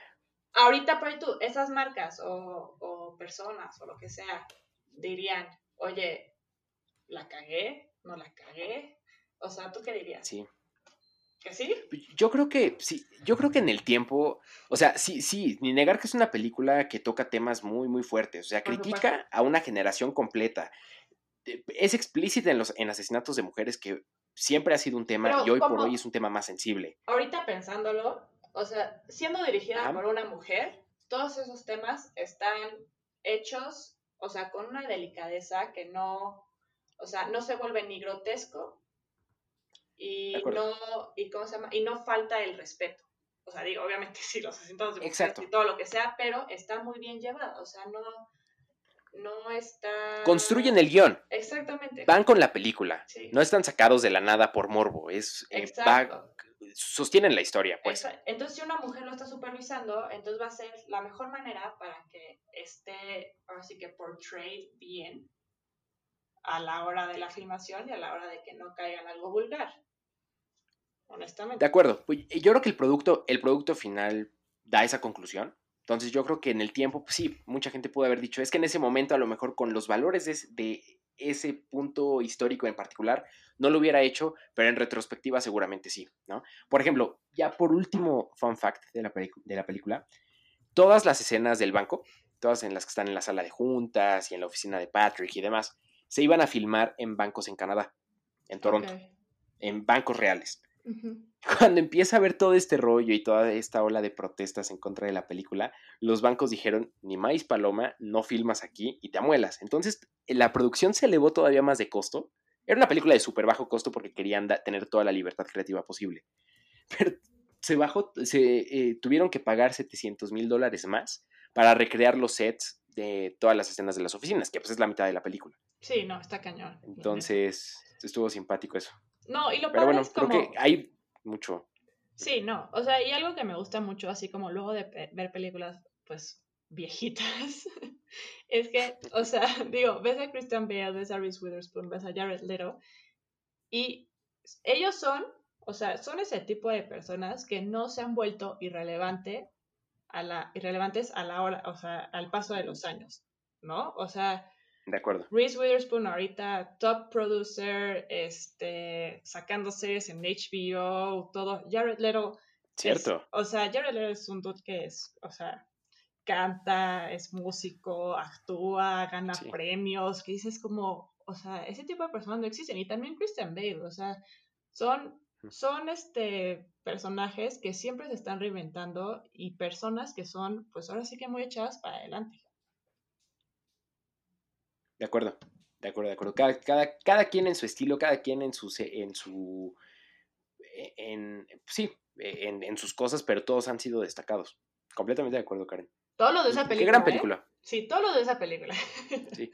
S3: ahorita por tú, esas marcas o, o personas o lo que sea, dirían, oye, ¿la cagué? ¿No la cagué? O sea, ¿tú qué dirías?
S2: Sí.
S3: ¿Que sí?
S2: Yo creo que sí, yo creo que en el tiempo, o sea, sí, sí, ni negar que es una película que toca temas muy, muy fuertes. O sea, critica a una generación completa. Es explícita en los en asesinatos de mujeres que siempre ha sido un tema
S3: Pero,
S2: y hoy por hoy es un tema más sensible.
S3: Ahorita pensándolo, o sea, siendo dirigida por una mujer, todos esos temas están hechos, o sea, con una delicadeza que no, o sea, no se vuelve ni grotesco y no, y cómo se llama, y no falta el respeto. O sea, digo, obviamente sí, los asesinatos de
S2: Exacto.
S3: y todo lo que sea, pero está muy bien llevado, o sea, no, no está...
S2: Construyen el guion,
S3: Exactamente.
S2: van con la película.
S3: Sí.
S2: No están sacados de la nada por morbo, es eh, va-
S3: Exacto.
S2: sostienen la historia, pues.
S3: Exa- Entonces, si una mujer lo está supervisando, entonces va a ser la mejor manera para que esté, ahora sí que portrayed bien a la hora de la filmación y a la hora de que no caiga en algo vulgar.
S2: De
S3: Honestamente.
S2: acuerdo. Pues, Yo creo que el producto, el producto final da esa conclusión. Entonces yo creo que en el tiempo, pues sí, mucha gente pudo haber dicho, es que en ese momento a lo mejor con los valores de, ese- de ese punto histórico en particular, no lo hubiera hecho, pero en retrospectiva seguramente sí, ¿no? Por ejemplo, ya por último fun fact de la, de la película, todas las escenas del banco, todas en las que están en la sala de juntas y en la oficina de Patrick y demás, se iban a filmar en bancos en Canadá, en Toronto. En bancos reales. Cuando empieza a ver todo este rollo y toda esta ola de protestas en contra de la película, los bancos dijeron, ni más paloma, no filmas aquí y te amuelas. Entonces, la producción se elevó todavía más de costo. Era una película de súper bajo costo porque querían tener toda la libertad creativa posible. Pero se bajó, se eh, tuvieron que pagar 700 mil dólares más para recrear los sets de todas las escenas de las oficinas, que pues es la mitad de la película.
S3: Sí, no, está cañón.
S2: Entonces, estuvo simpático eso.
S3: No, y lo
S2: Pero bueno,
S3: es como...
S2: creo que hay mucho.
S3: Sí, no, o sea, y algo que me gusta mucho, así como luego de ver películas, pues, viejitas, es que, o sea, digo, ves a Christian Bale, ves a Reese Witherspoon, ves a Jared Leto, y ellos son, o sea, son ese tipo de personas que no se han vuelto irrelevante a la, irrelevantes a la hora, o sea, al paso de los años, ¿no? O sea,
S2: de acuerdo.
S3: Reese Witherspoon ahorita top producer, este, sacando series en HBO, todo. Jared Leto.
S2: Cierto.
S3: o sea, Jared Leto es un dude que es, o sea, canta, es músico, actúa, gana premios, que dices como, o sea, ese tipo de personas no existen. Y también Christian Bale, o sea, son, son este, personajes que siempre se están reinventando y personas que son, pues ahora sí que muy echadas para adelante.
S2: De acuerdo, de acuerdo, de acuerdo. Cada, cada, cada quien en su estilo, cada quien en su, en su, e, en, sí, e, en, sus cosas, pero todos han sido destacados. Completamente de acuerdo, Karen.
S3: Todo lo de esa película.
S2: Qué gran ¿eh? película.
S3: Sí, todo lo de esa película.
S2: Sí.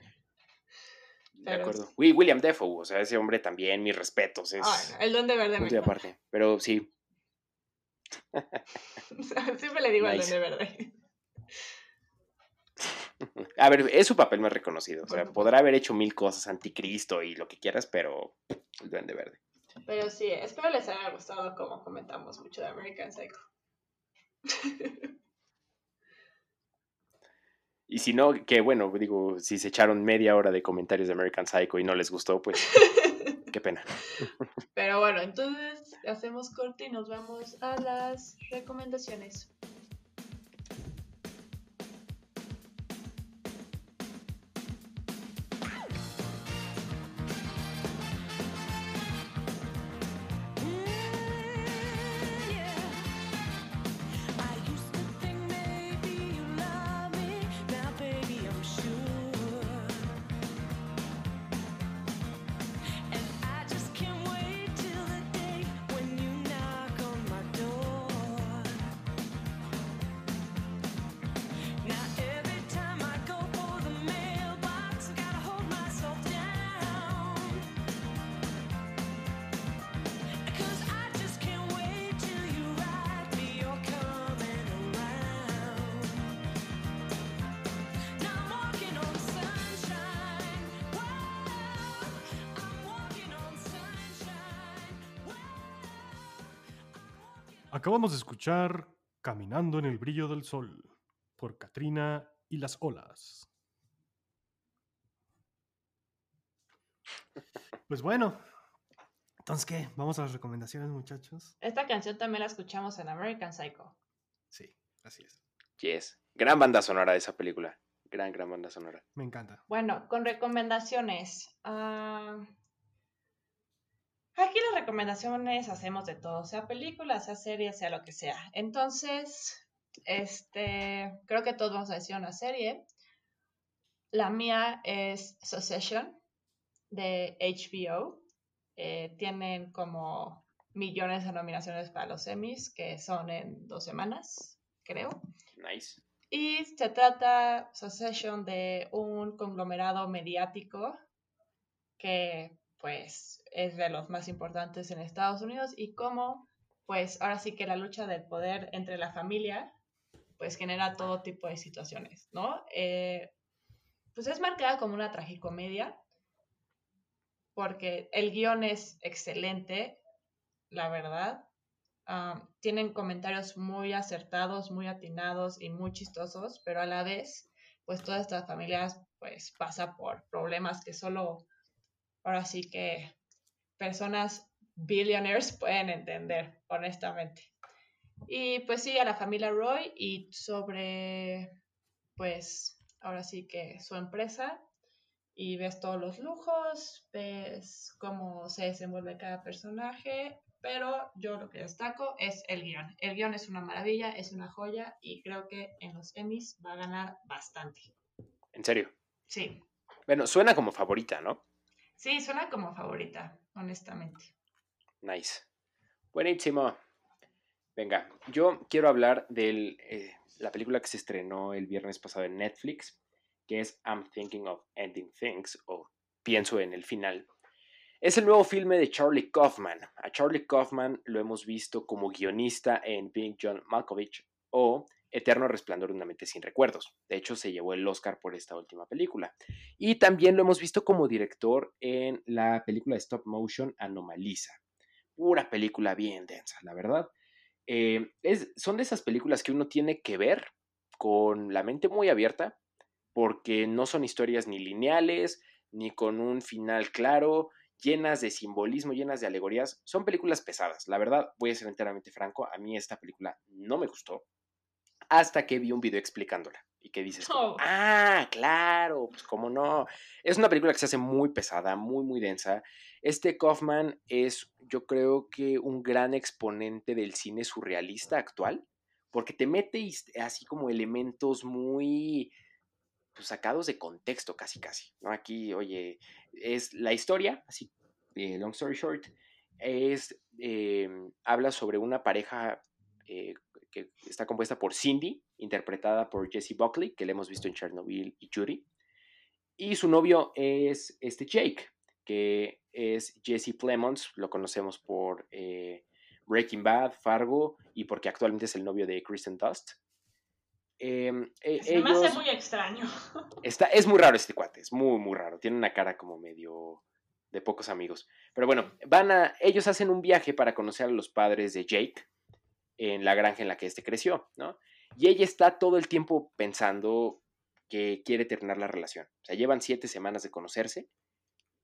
S2: De acuerdo. William Defoe, o sea, ese hombre también, mis respetos. Es
S3: ah, el don de verde.
S2: aparte, pero sí.
S3: Siempre le digo el don de verde.
S2: A ver, es su papel más reconocido. O sea, podrá haber hecho mil cosas, anticristo y lo que quieras, pero el duende verde.
S3: Pero sí, espero les haya gustado como comentamos mucho de American Psycho.
S2: Y si no, que bueno, digo, si se echaron media hora de comentarios de American Psycho y no les gustó, pues qué pena.
S3: Pero bueno, entonces hacemos corte y nos vamos a las recomendaciones.
S1: Acabamos de escuchar Caminando en el brillo del sol por Katrina y las olas. Pues bueno, entonces ¿qué? Vamos a las recomendaciones, muchachos.
S3: Esta canción también la escuchamos en American Psycho.
S1: Sí, así es.
S2: Yes. Gran banda sonora de esa película. Gran, gran banda sonora.
S1: Me encanta.
S3: Bueno, con recomendaciones. Uh, Aquí las recomendaciones hacemos de todo, sea película, sea serie, sea lo que sea. Entonces, este, creo que todos vamos a decir una serie. La mía es Succession de HBO. Eh, tienen como millones de nominaciones para los Emmys, que son en dos semanas, creo.
S2: Nice.
S3: Y se trata Succession de un conglomerado mediático que pues es de los más importantes en Estados Unidos y cómo pues ahora sí que la lucha del poder entre la familia pues genera todo tipo de situaciones, ¿no? Eh, pues es marcada como una tragicomedia porque el guion es excelente, la verdad. Ah, tienen comentarios muy acertados, muy atinados y muy chistosos, pero a la vez, pues todas estas familias pues pasa por problemas que solo ahora sí que personas billionaires pueden entender, honestamente. Y pues sí, a la familia Roy y sobre, pues, ahora sí que su empresa y ves todos los lujos, ves cómo se desenvuelve cada personaje, pero yo lo que destaco es el guion. El guion es una maravilla, es una joya y creo que en los Emmys va a ganar bastante.
S2: ¿En serio?
S3: Sí.
S2: Bueno, suena como favorita, ¿no?
S3: Sí, suena como favorita, honestamente.
S2: Nice. Buenísimo. Venga, yo quiero hablar de eh, la película que se estrenó el viernes pasado en Netflix, que es I'm Thinking of Ending Things, o Pienso en el final. Es el nuevo filme de Charlie Kaufman. A Charlie Kaufman lo hemos visto como guionista en Being John Malkovich o Eterno Resplandor de una mente sin recuerdos. De hecho, se llevó el Oscar por esta última película. Y también lo hemos visto como director en la película de stop motion Anomalisa. Pura película bien densa, la verdad. Eh, es, son de esas películas que uno tiene que ver con la mente muy abierta, porque no son historias ni lineales, ni con un final claro, llenas de simbolismo, llenas de alegorías. Son películas pesadas. La verdad, voy a ser enteramente franco, a mí esta película no me gustó hasta que vi un video explicándola y que dices,
S3: Oh.
S2: ah, claro, pues cómo no. Es una película que se hace muy pesada, muy, muy densa. Este Kaufman es, yo creo que un gran exponente del cine surrealista actual, porque te mete así como elementos muy pues, sacados de contexto, casi, casi. ¿no? Aquí, oye, es la historia, así, eh, long story short, es, eh, habla sobre una pareja eh, que está compuesta por Cindy, interpretada por Jesse Buckley, que le hemos visto en Chernobyl y Judy, y su novio es este Jake, que es Jesse Plemons, lo conocemos por eh, Breaking Bad, Fargo, y porque actualmente es el novio de Kristen Dust. Em, e-
S3: Se me hace muy extraño.
S2: Está, es muy raro este cuate, es muy, muy raro. Tiene una cara como medio de pocos amigos. Pero bueno, van a, ellos hacen un viaje para conocer a los padres de Jake en la granja en la que este creció, ¿no? Y ella está todo el tiempo pensando que quiere terminar la relación. O sea, llevan siete semanas de conocerse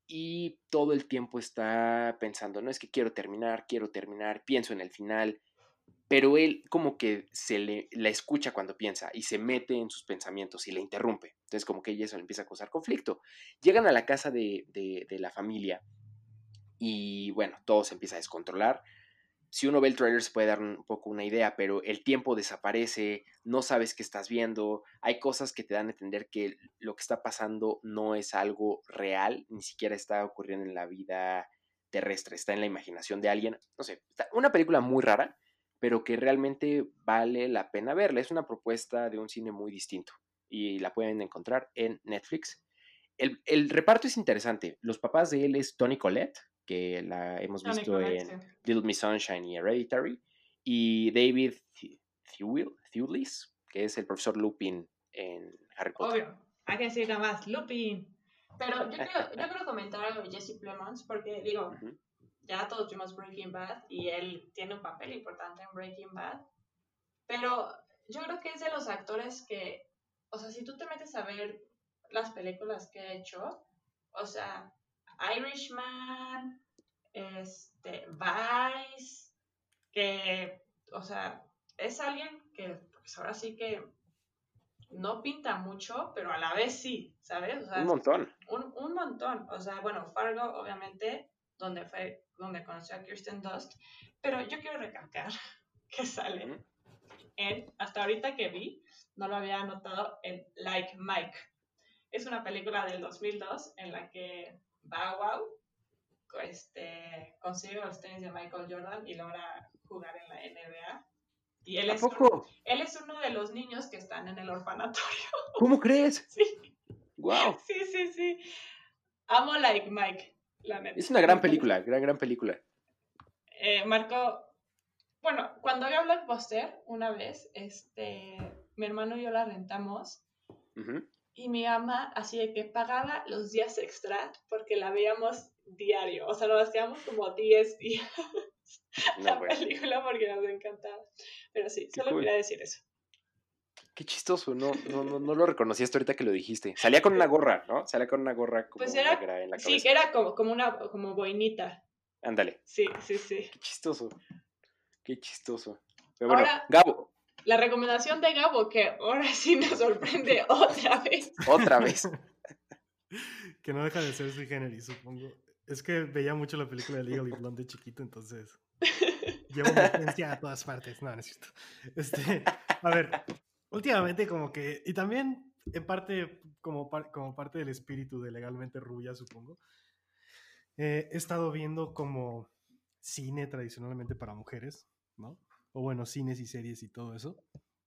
S2: y todo el tiempo está pensando, no es que quiero terminar, quiero terminar, pienso en el final, pero él como que se le la escucha cuando piensa y se mete en sus pensamientos y le interrumpe. Entonces como que ella eso le empieza a causar conflicto. Llegan a la casa de, de- de la familia y bueno, todo se empieza a descontrolar. Si uno ve el trailer se puede dar un poco una idea, pero el tiempo desaparece, no sabes qué estás viendo, hay cosas que te dan a entender que lo que está pasando no es algo real, ni siquiera está ocurriendo en la vida terrestre, está en la imaginación de alguien. No sé, una película muy rara, pero que realmente vale la pena verla. Es una propuesta de un cine muy distinto y la pueden encontrar en Netflix. El, el reparto es interesante. Los papás de él es Tony Collette, que la hemos visto en. Little Miss Sunshine y Hereditary, y David Thewlis, que es el profesor Lupin en Harry Potter.
S3: Obvio, hay que decir nada más, Lupin. Pero yo quiero, yo quiero comentar algo de Jesse Plemons, porque digo,
S2: Ujú.
S3: ya todos vimos Breaking Bad y él tiene un papel importante en Breaking Bad. Pero yo creo que es de los actores que, o sea, si tú te metes a ver las películas que ha hecho, o sea, Irishman, este, Vice, que, o sea, es alguien que, pues ahora sí que no pinta mucho, pero a la vez sí, ¿sabes? O sea,
S2: Un montón.
S3: un, un montón. O sea, bueno, Fargo, obviamente, donde fue, donde conoció a Kirsten Dust. Pero yo quiero recalcar que sale
S2: Ujú.
S3: en, hasta ahorita que vi, no lo había anotado, en Like Mike. Es una película del 2002 en la que Bow Wow este, consigue los tenis de Michael Jordan y logra jugar en la NBA. Y él
S2: ¿A
S3: es, él uno de los niños que están en el orfanatorio.
S2: ¿Cómo crees?
S3: Sí.
S2: ¡Wow!
S3: Sí, sí, sí. Amo Like Mike, la neta.
S2: Es una gran película, gran, gran película.
S3: Eh, marcó, bueno, cuando había Blockbuster una vez, este, mi hermano y yo la rentamos
S2: Ujú.
S3: Y mi mamá así de que pagaba los días extra porque la veíamos diario, o sea, nos quedamos como 10 días
S2: No,
S3: la
S2: bueno.
S3: película porque nos encantaba. Pero sí,
S2: Qué
S3: solo
S2: cool.
S3: quería decir eso.
S2: Qué chistoso, no, no, no, no lo reconocí hasta ahorita que lo dijiste. Salía con una gorra, ¿no? Salía con una gorra como
S3: Pues era-
S2: negra en la
S3: Sí,
S2: cabeza.
S3: que era como, como una como boinita.
S2: Ándale,
S3: Sí, sí, sí.
S2: qué chistoso. Qué chistoso. Pero bueno,
S3: Ahora-
S2: Gabo,
S3: La recomendación de Gabo, que ahora sí nos sorprende otra vez.
S2: otra vez.
S1: que no deja de ser su género, supongo. Es que veía mucho la película de Legally Blonde de chiquito, entonces llevo mi influencia a todas partes. No, no es cierto. Este, a ver, últimamente como que, y también en parte como, como parte del espíritu de Legalmente Rubia, supongo, eh, he estado viendo como cine tradicionalmente para mujeres, ¿no? O bueno, cines y series y todo eso.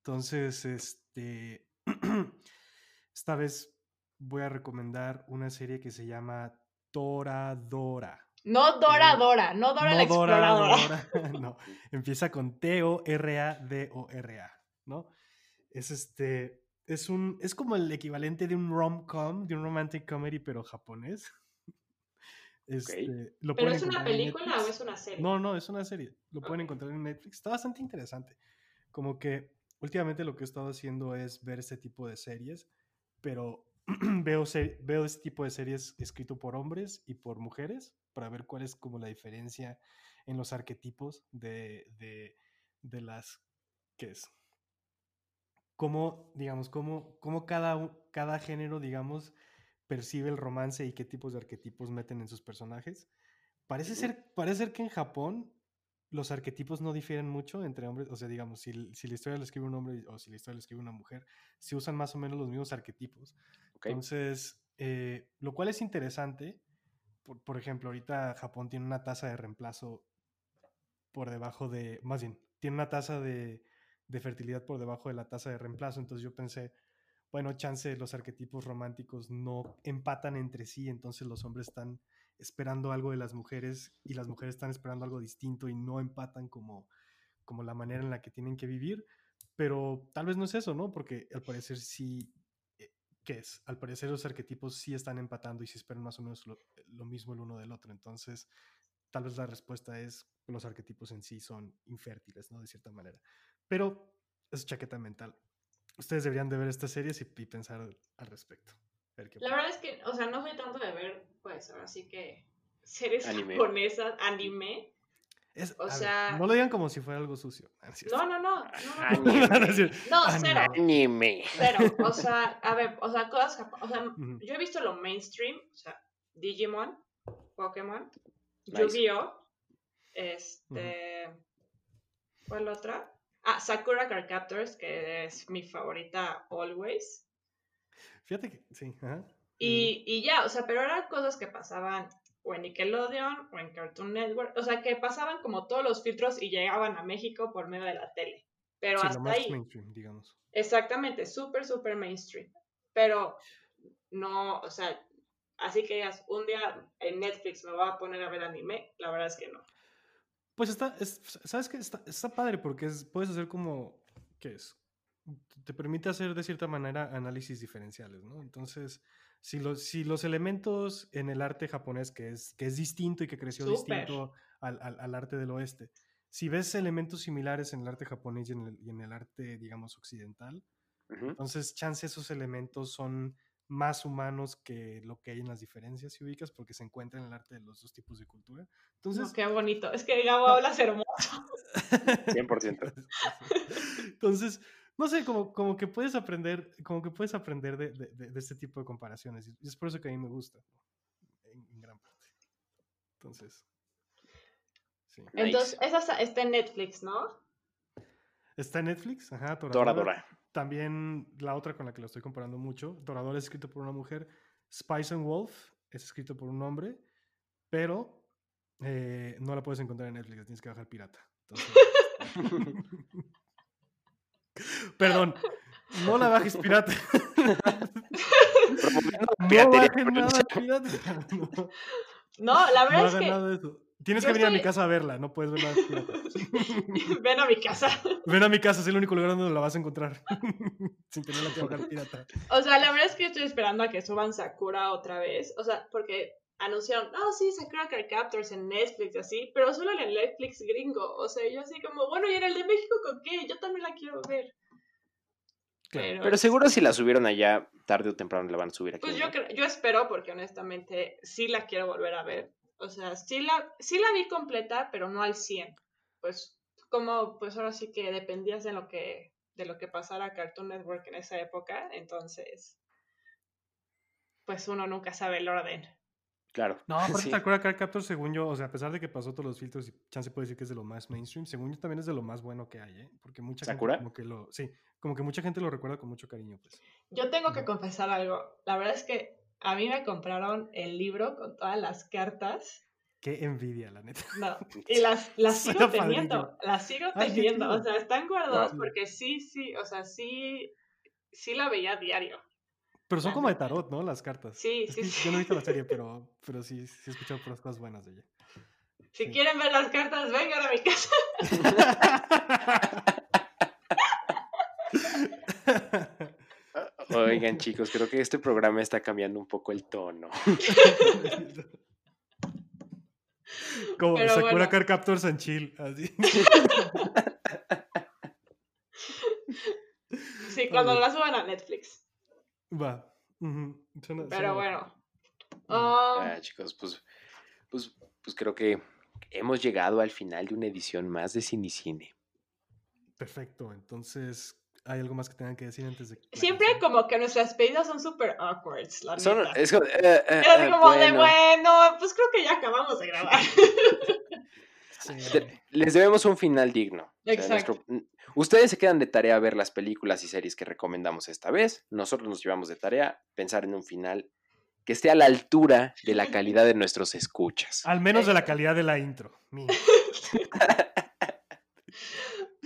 S1: Entonces, este, esta vez voy a recomendar una serie que se llama Toradora.
S3: No Dora Dora, no Dora la exploradora.
S1: no, empieza con T-O-R-A-D-O-R-A, ¿no? Es este, es un, es como el equivalente de un rom-com, de un romantic comedy, pero japonés.
S3: Este, ¿Pero es una película o es una serie? No,
S1: no, es una serie. Lo pueden encontrar en Netflix. Está bastante interesante. Como que últimamente lo que he estado haciendo es ver este tipo de series, pero veo, veo este tipo de series escrito por hombres y por mujeres para ver cuál es como la diferencia en los arquetipos de, de, de las... ¿Qué es? Cómo, digamos, cómo, cómo cada, cada género, digamos, percibe el romance y qué tipos de arquetipos meten en sus personajes. Parece ser, parece ser que en Japón los arquetipos no difieren mucho entre hombres, o sea, digamos, si, la historia la escribe un hombre o si la historia la escribe una mujer, se usan más o menos los mismos arquetipos. Entonces, eh, lo cual es interesante. Por, ejemplo, ahorita Japón tiene una tasa de reemplazo por debajo de, más bien, tiene una tasa de, de fertilidad por debajo de la tasa de reemplazo. Entonces yo pensé, bueno, chance los arquetipos románticos no empatan entre sí, entonces los hombres están esperando algo de las mujeres y las mujeres están esperando algo distinto y no empatan como, como la manera en la que tienen que vivir, pero tal vez no es eso, ¿no? Porque al parecer sí, eh, ¿qué es? Al parecer los arquetipos sí están empatando y sí esperan más o menos lo, lo mismo el uno del otro, entonces tal vez la respuesta es los arquetipos en sí son infértiles, ¿no? De cierta manera. Pero es chaqueta mental ustedes deberían de ver estas series y, pensar al respecto.
S3: la verdad es que, o sea, no soy tanto de ver, pues, ahora sí que series japonesas, anime.
S1: o sea, no lo digan como si fuera algo sucio.
S3: No, no, no. No, cero.
S2: Anime.
S3: Cero. O sea, a ver, o sea, cosas. O sea, yo he visto lo mainstream, o sea, Digimon, Pokémon, Yu-Gi-Oh! Este. ¿Cuál otra? Ah, Sakura Card Captors, que es mi favorita always.
S1: Fíjate que sí.
S3: Y, y ya, o sea, pero eran cosas que pasaban o en Nickelodeon o en Cartoon Network, o sea, que pasaban como todos los filtros y llegaban a México por medio de la tele. Pero hasta ahí.
S1: mainstream, digamos.
S3: Exactamente, súper, súper mainstream. Pero no, o sea, así que ya un día en Netflix me voy a poner a ver anime, la verdad es que no.
S1: Pues está, ¿sabes qué? Está, está, padre porque es, puedes hacer como, ¿qué es? Te permite hacer de cierta manera análisis diferenciales, ¿no? Entonces, si los, si los elementos en el arte japonés, que es, que es distinto y que creció distinto al, al, arte del oeste, si ves elementos similares en el arte japonés y en el, y en el arte, digamos, occidental, entonces, chance esos elementos son más humanos que lo que hay en las diferencias si ubicas, porque se encuentra en el arte de los dos tipos de cultura. Entonces,
S3: qué bonito. Es que Gabo hablas hermoso.
S2: 100%.
S1: Entonces, no sé, como, como que puedes aprender, como que puedes aprender de, de, este tipo de comparaciones. Y es por eso que a mí me gusta, en, gran parte. Entonces,
S3: sí. Entonces, esa está en Netflix, ¿no?
S1: Está en Netflix, ajá,
S2: Toradora.
S1: También la otra con la que lo estoy comparando mucho, Dorador es escrito por una mujer, Spice and Wolf es escrito por un hombre, pero eh, no la puedes encontrar en Netflix, tienes que bajar pirata. Perdón, no la bajes pirata.
S3: no bajes nada pirata. No. la verdad es que...
S1: Tienes que venir a mi casa a verla, no puedes verla.
S3: Ven a mi casa.
S1: Ven a mi casa, es el único lugar donde la vas a encontrar. Sin tenerla que bajar pirata.
S3: O sea, la verdad es que estoy esperando a que suban Sakura otra vez. O sea, porque anunciaron, no, sí, Sakura Card Captors en Netflix, así, pero solo en el Netflix gringo. O sea, yo así como, bueno, ¿y en el de México con qué? Yo también la quiero ver.
S2: Pero, pero, seguro si la subieron allá, tarde o temprano la van a subir aquí.
S3: Pues yo, yo espero, porque honestamente sí la quiero volver a ver. O sea, sí la, sí la vi completa, pero no al 100. Pues como, pues ahora sí que dependías de lo que, de lo que pasara Cartoon Network en esa época, entonces, pues uno nunca sabe el orden.
S2: Claro.
S1: No, aparte te acuerdas Card Captor, según yo, o sea, a pesar de que pasó todos los filtros y chance puede decir que es de lo más mainstream, según yo también es de lo más bueno que hay, ¿eh? Porque mucha
S2: ¿Sakura?
S1: gente como que lo, sí, como que mucha gente lo recuerda con mucho cariño, pues.
S3: Yo tengo que confesar algo. La verdad es que a mí me compraron el libro con todas las cartas.
S1: Qué envidia, la neta.
S3: No, y las, las sigo teniendo, las sigo teniendo. O sea, están guardadas porque sí, sí, o sea, sí, sí la veía a diario.
S1: Pero son como de tarot, ¿no? Las cartas.
S3: Sí,
S1: Es
S3: sí, sí.
S1: Yo no he visto la serie, pero, pero sí, sí he escuchado puras cosas buenas de ella.
S3: Si
S1: Sí.
S3: quieren ver las cartas, vengan a mi casa.
S2: Oigan, chicos, creo que este programa está cambiando un poco el tono.
S1: Como
S3: Pero
S1: Sakura
S3: bueno.
S1: Card Captor Sanchil, así.
S3: Sí, cuando la suban a Netflix.
S1: Va. suena
S3: Pero bueno. Um,
S2: Ah, chicos, pues, pues, pues creo que hemos llegado al final de una edición más de Cinicine.
S1: Perfecto, entonces, ¿hay algo más que tengan que decir antes de
S3: siempre
S1: canción?
S3: como que nuestras pedidas son súper awkward, la
S2: Son-
S3: neta.
S2: es como, eh, eh,
S3: Era así
S2: eh,
S3: como de,
S2: bueno.
S3: pues creo que ya acabamos de grabar.
S1: Sí.
S2: Les debemos un final digno. O sea,
S3: Exacto.
S2: nuestro- ustedes se quedan de tarea a ver las películas y series que recomendamos esta vez. Nosotros nos llevamos de tarea pensar en un final que esté a la altura de la calidad de nuestros escuchas.
S1: Al menos de la calidad de la intro.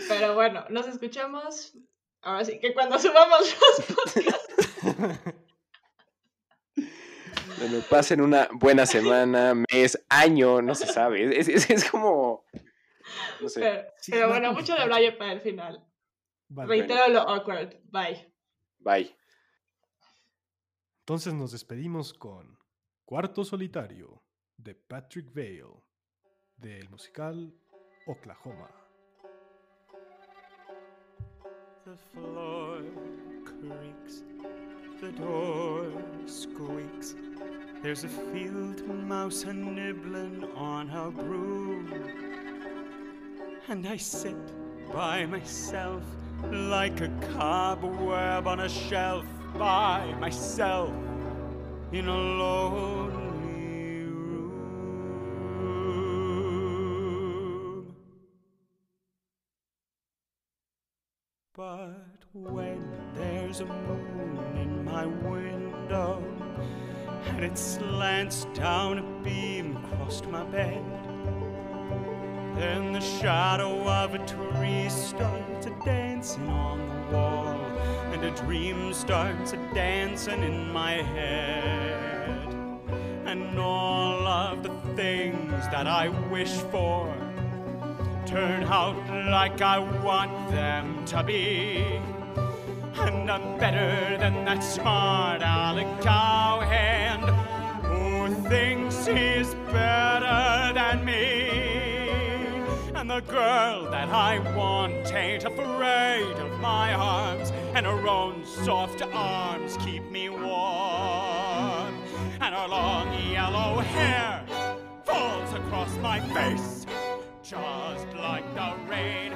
S3: Pero bueno, nos escuchamos. Ahora sí que cuando subamos los
S2: Bueno, pasen una buena semana, mes, año, no se sabe. Es, es- es como. No sé.
S3: Pero, bueno, mucho de Brian para el final.
S1: Vale.
S3: Reitero lo awkward. Bye.
S2: Bye.
S1: Entonces nos despedimos con Cuarto Solitario de Patrick Vale del musical Oklahoma.
S4: The floor creaks, the door squeaks. There's a field mouse a nibbling on her broom. And I sit by myself like a cobweb on a shelf by myself in a lonely when there's a moon in my window and it slants down a beam across my bed, then the shadow of a tree starts a dancing on the wall, and a dream starts a dancing in my head. And all of the things that I wish for turn out like I want them to be. And I'm better than that smart aleck cowhand who thinks he's better than me. And the girl that I want ain't afraid of my arms, and her own soft arms keep me warm. And her long yellow hair falls across my face, just like the rain